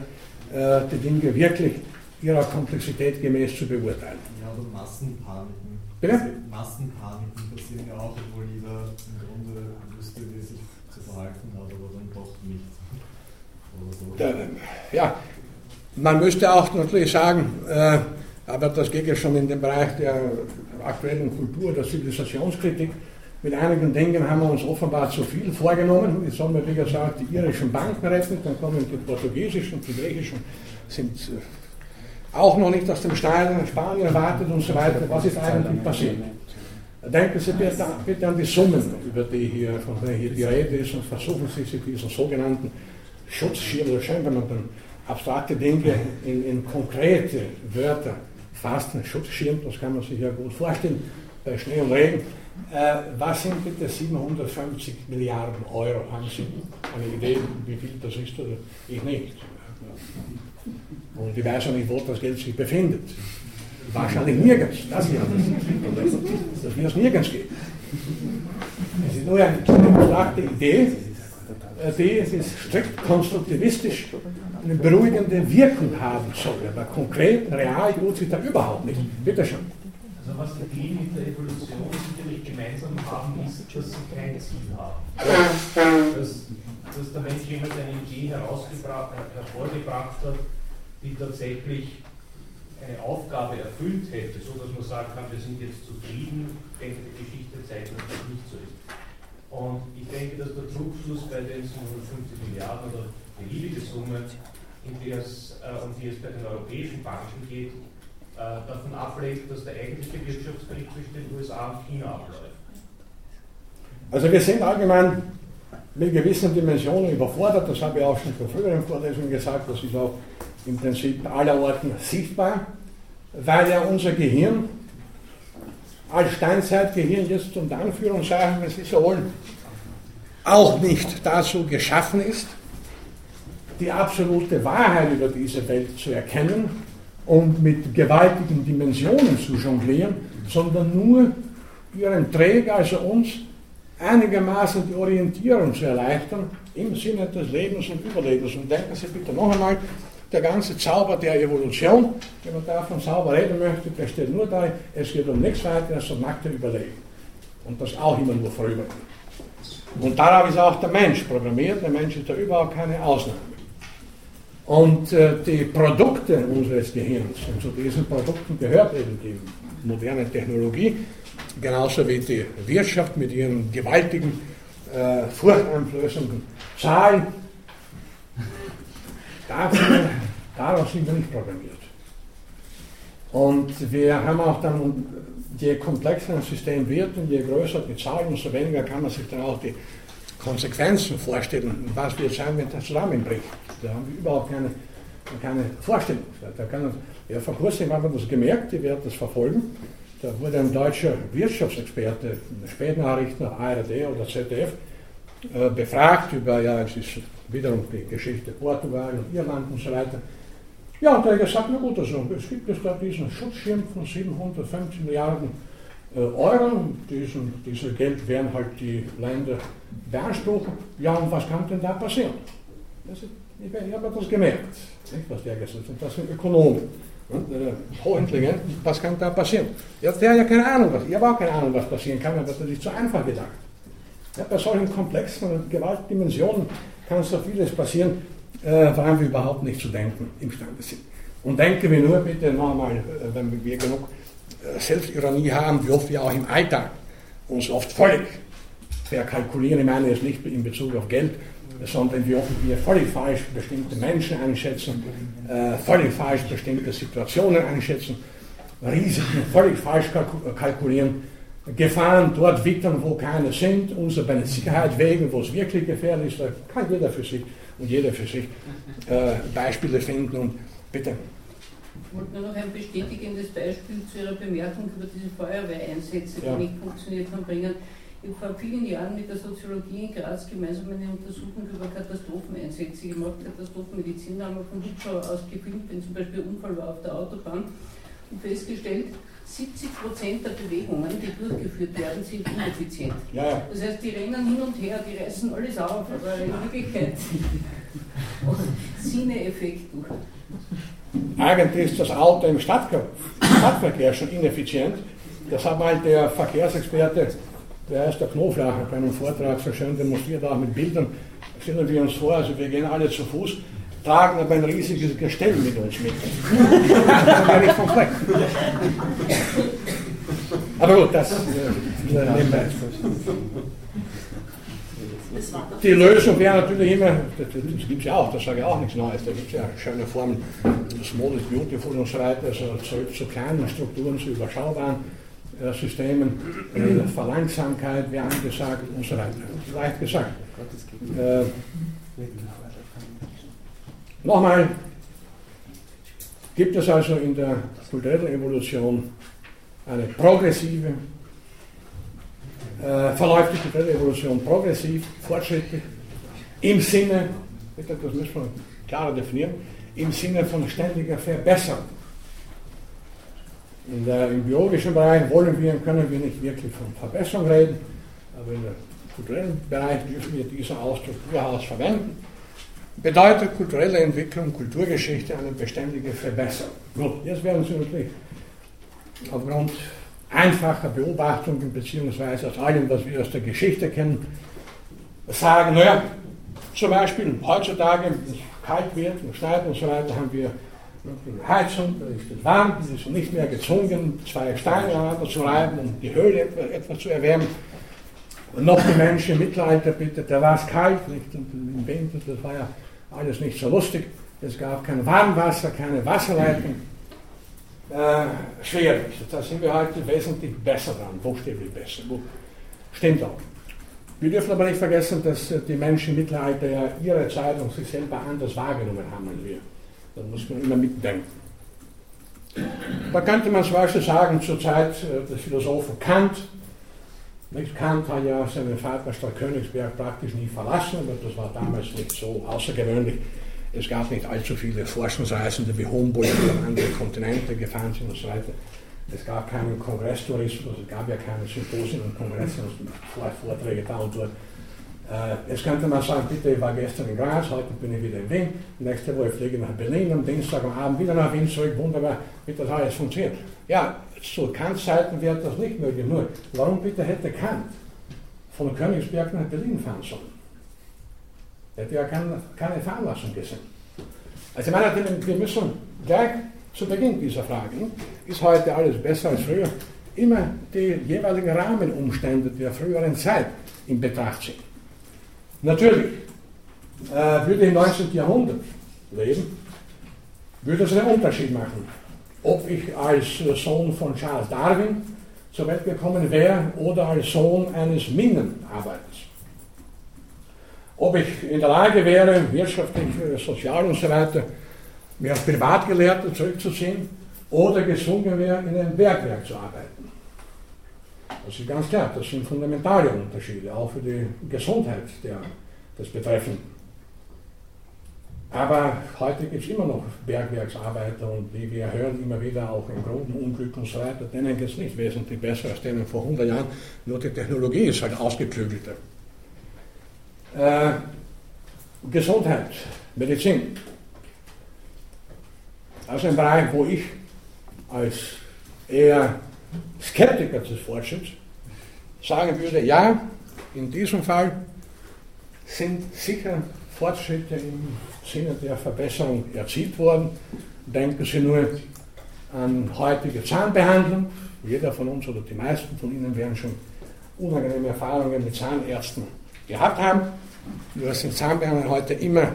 äh, die Dinge wirklich ihrer Komplexität gemäß zu beurteilen. Ja, oder Massenpaniken. Bitte? Massenpaniken passieren ja auch, obwohl jeder im Grunde wüsste, wie sich zu verhalten hat, aber dann doch nicht. So. Ja, man müsste auch natürlich sagen, äh, aber das geht ja schon in den Bereich der aktuellen Kultur, der Zivilisationskritik. Mit einigen Dingen haben wir uns offenbar zu viel vorgenommen. Jetzt haben wir, wie gesagt, die irischen Banken retten, dann kommen die portugiesischen, die griechischen, sind äh, auch noch nicht aus dem Stein, Spanien erwartet und so weiter. Was ist eigentlich passiert? Denken Sie bitte, bitte an die Summen, über die hier, von denen hier die Rede ist, und versuchen Sie sich diesen sogenannten Schutzschirm, oder dann abstrakte Dinge in, in konkrete Wörter fasst, ein Schutzschirm, das kann man sich ja gut vorstellen, bei Schnee und Regen. Äh, was sind bitte 750 Milliarden Euro? Haben Sie eine Idee, wie viel das ist oder ich nicht? Und ich weiß auch nicht, wo das Geld sich befindet. Wahrscheinlich nirgends. Das, ja, das, das wird es nirgends geben. Es ist nur eine abstrakte Idee, die ist strikt konstruktivistisch eine beruhigende Wirkung haben soll. Aber konkret, real tut sich da überhaupt nicht. Bitte schön. Also was die mit der Evolution sicherlich gemeinsam haben, ist, dass sie kein Ziel haben. Dass, dass der Mensch jemand eine Idee hervorgebracht hat, die tatsächlich eine Aufgabe erfüllt hätte, so dass man sagen kann, wir sind jetzt zufrieden, denke die Geschichte zeigt, dass das nicht so ist. Und ich denke, dass der Druckfluss bei den 750 Milliarden oder beliebige Summe in die es, äh, um die es bei den europäischen Banken geht, äh, davon ablenkt, dass der eigentliche Wirtschaftskrieg zwischen den USA und China abläuft. Also wir sind allgemein mit gewissen Dimensionen überfordert, das habe ich auch schon in früheren Vorlesungen gesagt, das ist auch im Prinzip allerorten sichtbar, weil ja unser Gehirn als Steinzeitgehirn jetzt unter Anführungszeichen, wenn Sie so wollen, auch nicht dazu geschaffen ist, die absolute Wahrheit über diese Welt zu erkennen und mit gewaltigen Dimensionen zu jonglieren, sondern nur ihren Träger, also uns, einigermaßen die Orientierung zu erleichtern im Sinne des Lebens und Überlebens. Und denken Sie bitte noch einmal, der ganze Zauber der Evolution, wenn man davon Zauber reden möchte, besteht nur darin, es geht um nichts weiter als um nackte Überleben. Und das auch immer nur vorüber. Und darauf ist auch der Mensch programmiert, der Mensch ist da überhaupt keine Ausnahme. Und äh, die Produkte unseres Gehirns, und zu diesen Produkten gehört eben die moderne Technologie, genauso wie die Wirtschaft mit ihren gewaltigen, äh, furchteinflößenden Zahlen. Dafür, darauf sind wir nicht programmiert. Und wir haben auch dann, je komplexer ein System wird und je größer die Zahlen, umso weniger kann man sich dann auch die Konsequenzen vorstellen, was wird sein, wenn das zusammenbricht. Da haben wir überhaupt keine, keine Vorstellung. Da kann, ja, vor kurzem haben wir das gemerkt, die werden das verfolgen. Da wurde ein deutscher Wirtschaftsexperte, Spätnachrichten nach ARD oder ZDF, äh, befragt über, ja, es ist wiederum die Geschichte Portugal und Irland und so weiter. Ja, und er hat gesagt, na gut, also es gibt jetzt da diesen Schutzschirm von 750 Milliarden äh, Euro. Diesen, dieses Geld werden halt die Länder beanspruchen. Ja, und was kann denn da passieren? Ich, habe das gemerkt, was der gesagt hat. Das sind Ökonomen. Hochintelligent, was kann da passieren? Ja, der hat ja keine Ahnung, was, ich habe auch keine Ahnung, was passieren kann, aber das ist zu einfach gedacht. Ja, bei solchen komplexen Gewaltdimensionen kann so vieles passieren, äh, woran wir überhaupt nicht zu denken imstande sind. Und denken wir nur bitte nochmal, äh, wenn wir genug äh, Selbstironie haben, wie oft wir auch im Alltag uns oft völlig verkalkulieren. Ich meine jetzt nicht in Bezug auf Geld, sondern wie oft wir völlig falsch bestimmte Menschen einschätzen, äh, völlig falsch bestimmte Situationen einschätzen, Risiken völlig falsch kalkulieren, Gefahren dort wittern, wo keine sind, unser bei der Sicherheit wegen, wo es wirklich gefährlich ist, da kann jeder für sich und jeder für sich äh, Beispiele finden und bitte. Ich wollte nur noch ein bestätigendes Beispiel zu Ihrer Bemerkung über diese Feuerwehreinsätze, die ja. nicht funktioniert haben, bringen. Ich habe vor vielen Jahren mit der Soziologie in Graz gemeinsam eine Untersuchung über Katastropheneinsätze gemacht. Katastrophenmedizin haben wir von Hubschrauber aus gefilmt, wenn zum Beispiel Unfall war auf der Autobahn und festgestellt, 70 Prozent der Bewegungen, die durchgeführt werden, sind ineffizient. Ja. Das heißt, die rennen hin und her, die reißen alles auf, aber in Wirklichkeit Sinneeffekt durch. Eigentlich ist das Auto im Stadtverkehr schon ineffizient. Das hat mal der Verkehrsexperte, der ist der Knoflacher, bei einem Vortrag so schön demonstriert, auch mit Bildern. Stellen wir uns vor, also wir gehen alle zu Fuß tragen aber ein riesiges Gestell mit uns mit. Aber gut, das äh, nebenbei. Die Lösung wäre natürlich immer, das, gibt es ja auch, das sage ich auch nichts Neues, da gibt es ja schöne Formen, Small is Beautiful und so weiter, also zurück zu kleinen Strukturen, zu überschaubaren Systemen, äh, Verlangsamkeit wäre angesagt und so weiter. Leicht gesagt. Äh, Nochmal gibt es also in der kulturellen Evolution eine progressive, äh, verläuft die kulturelle Evolution progressiv, fortschrittlich, im Sinne, das müssen wir klarer definieren, im Sinne von ständiger Verbesserung. In der, Im biologischen Bereich wollen wir und können wir nicht wirklich von Verbesserung reden, aber im kulturellen Bereich dürfen wir diesen Ausdruck durchaus verwenden bedeutet kulturelle Entwicklung, Kulturgeschichte eine beständige Verbesserung. Gut, jetzt werden Sie natürlich aufgrund einfacher Beobachtungen beziehungsweise aus allem, was wir aus der Geschichte kennen, sagen, naja, zum Beispiel heutzutage, wenn es kalt wird und schneit und so weiter, haben wir Heizung, da ist warm, es ist nicht mehr gezwungen, zwei Steine zu reiben, um die Höhle etwas zu erwärmen. Und noch die Menschen im Mittelalter, bitte, da war es kalt, nicht? Und im Winter, das war ja alles nicht so lustig. Es gab kein Warmwasser, keine Wasserleitung. Äh, schwierig. Da sind wir heute wesentlich besser dran, buchstäblich besser. Stimmt auch. Wir dürfen aber nicht vergessen, dass äh, die Menschen im Mittelalter ja ihre Zeit und sich selber anders wahrgenommen haben als wir. Da muss man immer mitdenken. Da könnte man zum Beispiel sagen, zur Zeit äh, des Philosophen Kant, nicht? Kant hat ja seinen Vaterstadt Königsberg praktisch nie verlassen, aber das war damals nicht so außergewöhnlich. Es gab nicht allzu viele Forschungsreisende wie Humboldt, die an andere Kontinente gefahren sind und so weiter. Es gab keinen Kongresstourismus, es gab ja keine Symposien und Kongresse und Vorträge da und dort. Äh, jetzt könnte man sagen, bitte, ich war gestern in Graz, heute bin ich wieder in Wien, nächste Woche fliege ich nach Berlin, am Dienstag am Abend wieder nach Wien zurück, wunderbar, wie das alles funktioniert. Ja, zu Kants Zeiten wäre das nicht möglich. Nur, warum bitte hätte Kant von Königsberg nach Berlin fahren sollen? Hätte ja keine, keine Veranlassung gesehen. Also ich meine, wir müssen gleich zu Beginn dieser Frage, ist heute alles besser als früher, immer die jeweiligen Rahmenumstände der früheren Zeit in Betracht ziehen. Natürlich, äh, würde im 19. Jahrhundert leben, würde es einen Unterschied machen, ob ich als Sohn von Charles Darwin zur Welt gekommen wäre oder als Sohn eines Minenarbeiters. Ob ich in der Lage wäre, wirtschaftlich, sozial und so weiter, mich als Privatgelehrter zurückzuziehen oder gezwungen wäre, in einem Bergwerk zu arbeiten. Das ist ganz klar, das sind fundamentale Unterschiede, auch für die Gesundheit der, des Betreffenden. Aber heute gibt es immer noch Bergwerksarbeiter und wie wir hören, immer wieder auch im Grundenunglück und so weiter. Denen geht es nicht wesentlich besser als denen vor 100 Jahren, nur die Technologie ist halt ausgeklügelter. Äh, Gesundheit, Medizin. Das ist ein Bereich, wo ich als eher Skeptiker des Fortschritts sagen würde, ja, in diesem Fall sind sicher Fortschritte im Sinne der Verbesserung erzielt worden. Denken Sie nur an heutige Zahnbehandlung. Jeder von uns oder die meisten von Ihnen werden schon unangenehme Erfahrungen mit Zahnärzten gehabt haben. Nur sind Zahnbehandlungen heute immer,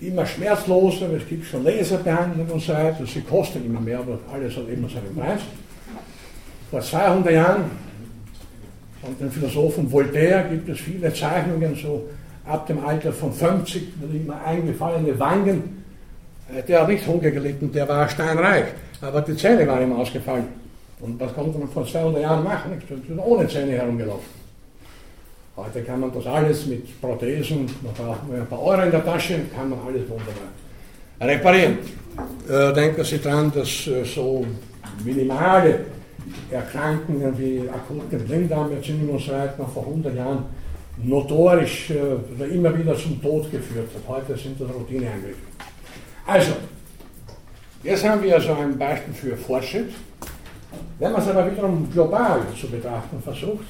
immer schmerzloser. Es gibt schon Laserbehandlungen und so weiter. Sie kosten immer mehr, aber alles hat immer seinen Preis. Vor 200 Jahren von dem Philosophen Voltaire gibt es viele Zeichnungen, so ab dem Alter von 50, immer eingefallene Wangen. Äh, der hat nicht Hunger gelitten, der war steinreich, aber die Zähne waren ihm ausgefallen. Und was konnte man vor 200 Jahren machen? Ich ohne Zähne herumgelaufen. Heute kann man das alles mit Prothesen, man braucht nur ein paar Euro in der Tasche, kann man alles wunderbar reparieren. Äh, denken Sie daran, dass äh, so minimale Erkrankungen wie akute Blinddarmentzündung und noch vor 100 Jahren notorisch äh, immer wieder zum Tod geführt hat. Heute sind das Routineeingriffe. Also, jetzt haben wir also ein Beispiel für Fortschritt. Wenn man es aber wiederum global zu betrachten versucht,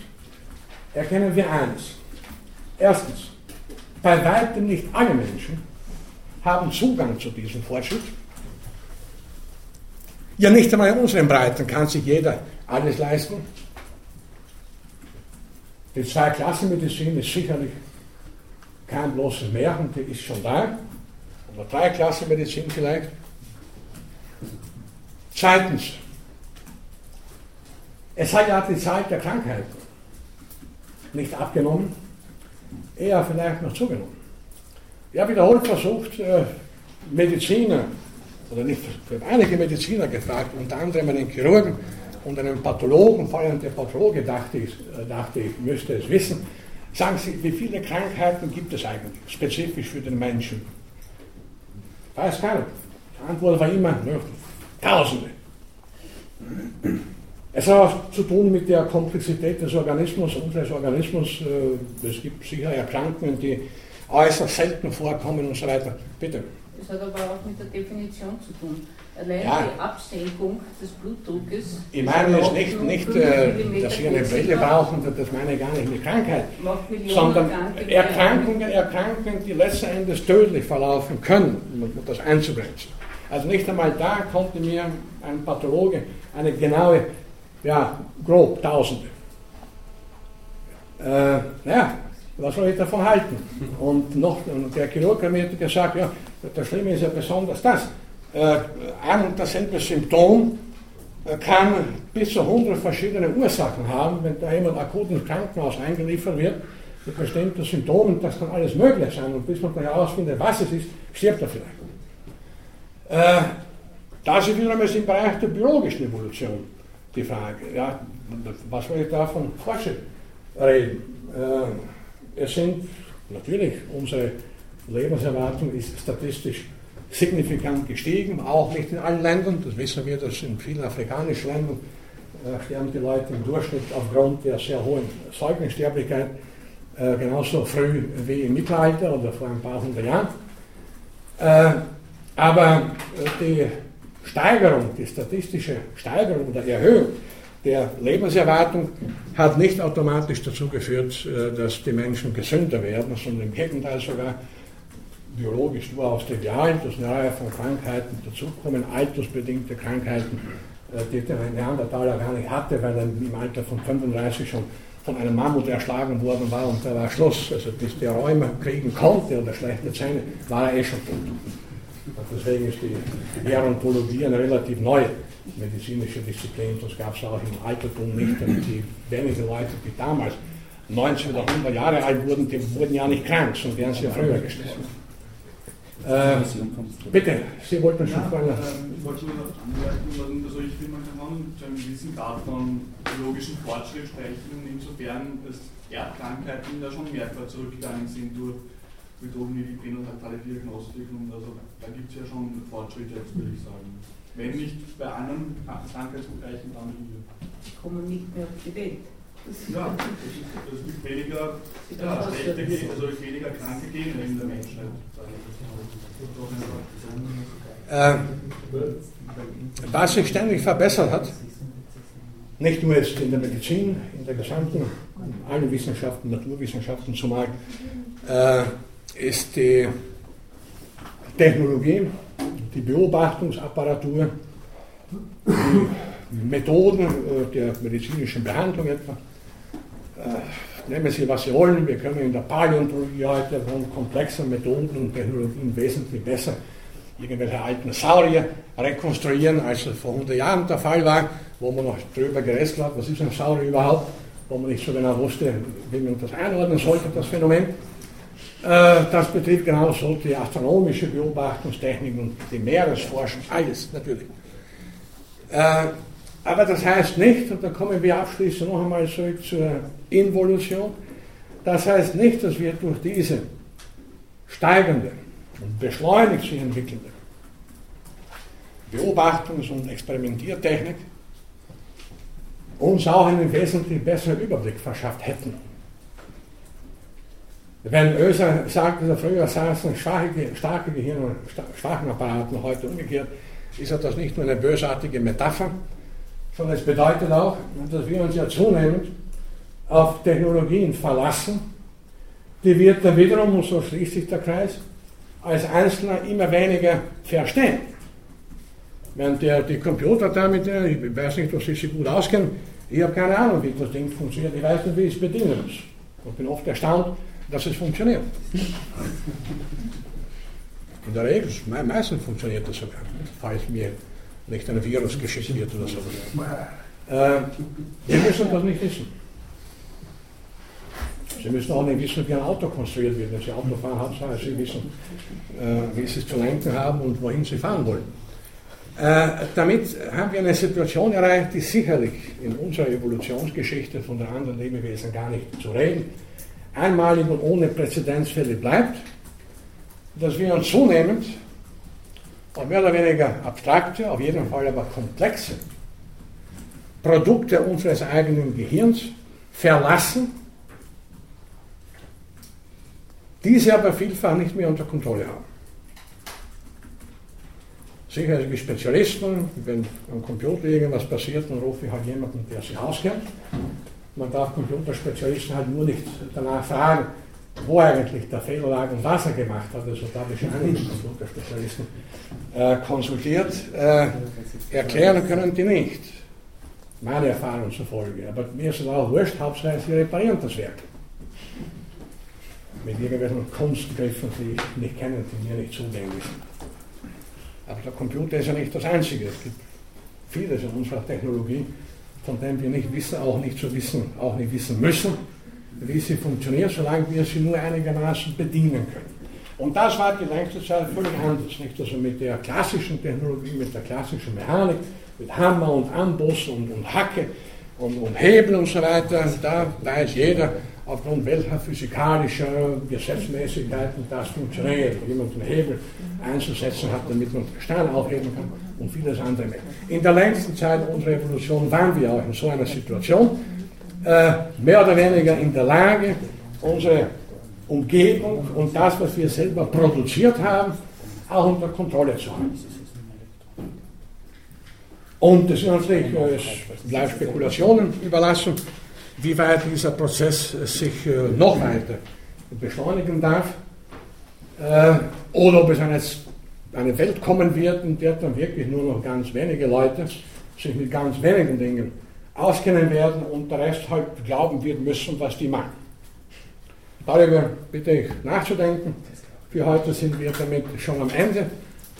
erkennen wir eines. Erstens, bei weitem nicht alle Menschen haben Zugang zu diesem Fortschritt. Ja, nicht einmal in unseren Breiten kann sich jeder alles leisten. Die Zweiklassenmedizin ist sicherlich kein bloßes Märchen, die ist schon da. Oder Dreiklassenmedizin vielleicht. Zweitens, es hat ja die Zeit der Krankheiten nicht abgenommen, eher vielleicht noch zugenommen. Ich habe wiederholt versucht, äh, Mediziner, oder nicht, ich habe einige Mediziner gefragt, unter anderem einen Chirurgen, und einem Pathologen, vor allem der Pathologe dachte ich, äh, dachte ich, müsste es wissen. Sagen Sie, wie viele Krankheiten gibt es eigentlich, spezifisch für den Menschen? Weiß keiner. Die Antwort war immer, Tausende. Es hat auch zu tun mit der Komplexität des Organismus, unseres Organismus. Äh, es gibt sicher Erkrankungen, die äußerst selten vorkommen und so weiter. Bitte. Das hat aber auch mit der Definition zu tun. Allein ja. die Absenkung des Blutdruckes. Ich meine jetzt nicht, nicht äh, dass Sie eine Brille brauchen, das meine ich gar nicht mit Krankheit, sondern Erkrankungen, Erkrankungen, die letzten Endes tödlich verlaufen können, um das einzugrenzen. Also nicht einmal da konnte mir ein Pathologe eine genaue, ja, grob Tausende. Äh, ja, was soll ich davon halten? Und noch, der Chirurg hat mir gesagt, ja, das Schlimme ist ja besonders das äh, ein und dasselbe Symptom äh, kann bis zu 100 verschiedene Ursachen haben, wenn da jemand akut ins Krankenhaus eingeliefert wird mit bestimmten Symptomen, das kann alles möglich sein und bis man dann herausfindet, was es ist, stirbt er vielleicht. Äh, das ist wiederum im Bereich der biologischen Evolution die Frage. Ja, was will ich da von Forschung reden? Äh, es sind natürlich, unsere Lebenserwartung ist statistisch signifikant gestiegen, auch nicht in allen Ländern. Das wissen wir, dass in vielen afrikanischen Ländern äh, sterben die Leute im Durchschnitt aufgrund der sehr hohen Säuglingssterblichkeit äh, genauso früh wie im Mittelalter oder vor ein paar hundert Jahren. Äh, aber äh, die Steigerung, die statistische Steigerung oder Erhöhung der Lebenserwartung hat nicht automatisch dazu geführt, äh, dass die Menschen gesünder werden, sondern im Gegenteil sogar biologisch durchaus trivial, dass eine Reihe von Krankheiten dazukommen, altersbedingte Krankheiten, äh, die der Neandertaler gar nicht hatte, weil er im Alter von 35 schon von einem Mammut erschlagen worden war und da war Schluss. Also bis der Räume kriegen konnte oder schlechte Zähne, war er eh schon tot. Und deswegen ist die Gerontologie eine relativ neue medizinische Disziplin. Das gab es auch im Altertum nicht. Und die wenigen Leute, die damals 90 oder 100 Jahre alt wurden, die wurden ja nicht krank, sondern wären sie ja früher gestorben. Äh, bitte, Sie wollten schon ja, vorhin. Äh, ich wollte nur anmerken, also ich finde, man kann zu einem gewissen Grad von biologischen Fortschritt sprechen, insofern dass Erbkrankheiten da schon mehrfach zurückgegangen sind durch Methoden wie die pränatale Diagnostik und also da gibt es ja schon Fortschritte, jetzt würde ich sagen. Wenn nicht bei anderen Krankheitsbereichen, dann hier. Kommen nicht mehr auf die Welt. Ja, es gibt weniger ja, schlechte, also weniger kranke Gene in der Menschheit. Äh, was sich ständig verbessert hat, nicht nur jetzt in der Medizin, in der gesamten, in allen Wissenschaften, Naturwissenschaften zumal, äh, ist die Technologie, die Beobachtungsapparatur, die Methoden äh, der medizinischen Behandlung etwa. Äh, nehmen Sie, was Sie wollen, wir können in der Paläontologie heute von komplexen Methoden und Technologien wesentlich besser irgendwelche alten Saurier rekonstruieren, als es vor 100 Jahren der Fall war, wo man noch drüber gerätselt hat, was ist ein Saurier überhaupt, wo man nicht so genau wusste, wie man das einordnen sollte, das Phänomen. Äh, das betrifft genauso die astronomische Beobachtungstechnik und die Meeresforschung, alles natürlich. Äh, aber das heißt nicht, und da kommen wir abschließend noch einmal zurück zur Involution, das heißt nicht, dass wir durch diese steigende und beschleunigt sich entwickelnde Beobachtungs- und Experimentiertechnik uns auch einen wesentlich besseren Überblick verschafft hätten wenn Oeser sagt, er früher saßen schwache, starke Gehirn- und schwachen Apparaten, heute umgekehrt, ist das nicht nur eine bösartige Metapher, sondern es bedeutet auch, dass wir uns ja zunehmend auf Technologien verlassen, die wir dann wiederum, und so schließt sich der Kreis, als Einzelner immer weniger verstehen. Während der, die Computer damit, ich weiß nicht, ob Sie sich gut auskennen, ich habe keine Ahnung, wie das Ding funktioniert, ich weiß nicht, wie ich es bedienen muss. Und bin oft erstaunt, dass es funktioniert. In der Regel, meistens funktioniert das sogar, falls mir nicht ein Virus geschickt wird oder so. Äh, wir müssen das nicht wissen. Sie müssen auch nicht wissen, wie ein Auto konstruiert wird. Wenn Sie Auto fahren, Hauptsache Sie wissen, äh, wie Sie es zu lenken haben und wohin Sie fahren wollen. Äh, damit haben wir eine Situation erreicht, die sicherlich in unserer Evolutionsgeschichte von den anderen Lebewesen gar nicht zu reden einmalig und ohne Präzedenzfälle bleibt, dass wir uns zunehmend auf mehr oder weniger abstrakte, auf jeden Fall aber komplexe Produkte unseres eigenen Gehirns verlassen, diese aber vielfach nicht mehr unter Kontrolle haben. Sicher die Spezialisten, wenn am Computer irgendwas passiert, dann rufe ich halt jemanden, der sich auskennt man darf Computerspezialisten halt nur nicht danach fragen, wo eigentlich der Fehler lag und was er gemacht hat. Also da habe ich einige Computerspezialisten äh, konsultiert. Äh, erklären können die nicht. Meine Erfahrung zufolge. Aber mir ist es auch wurscht, Hauptsache sie reparieren das Werk. Mit irgendwelchen Kunstgriffen, die ich nicht kenne, die mir nicht zugänglich sind. Aber der Computer ist ja nicht das Einzige. Es gibt vieles in unserer Technologie, von dem wir nicht wissen, auch nicht zu wissen, auch nicht wissen müssen, wie sie funktioniert, solange wir sie nur einigermaßen bedienen können. Und das war die längste Zeit völlig anders. Nicht? Also mit der klassischen Technologie, mit der klassischen Mechanik, mit Hammer und Amboss und, und Hacke und, und Hebel und so weiter, da weiß jeder, aufgrund welcher physikalischer Gesetzmäßigkeiten das funktioniert, wie man den Hebel einzusetzen hat, damit man Steine aufheben kann und vieles andere mehr. In der längsten Zeit unserer Evolution waren wir auch in so einer Situation, äh, mehr oder weniger in der Lage, unsere Umgebung und das, was wir selber produziert haben, auch unter Kontrolle zu haben. Und es ist natürlich, äh, es bleibt Spekulationen überlassen, wie weit dieser Prozess sich äh, noch weiter beschleunigen darf. Äh, oder ob es eine, eine Welt kommen wird, in der dann wirklich nur noch ganz wenige Leute sich mit ganz wenigen Dingen auskennen werden und der Rest halt glauben wird müssen, was die machen. Darüber bitte ich nachzudenken. Für heute sind wir damit schon am Ende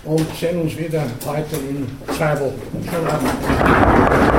und sehen uns wieder heute in zwei Wochen. Schönen Abend.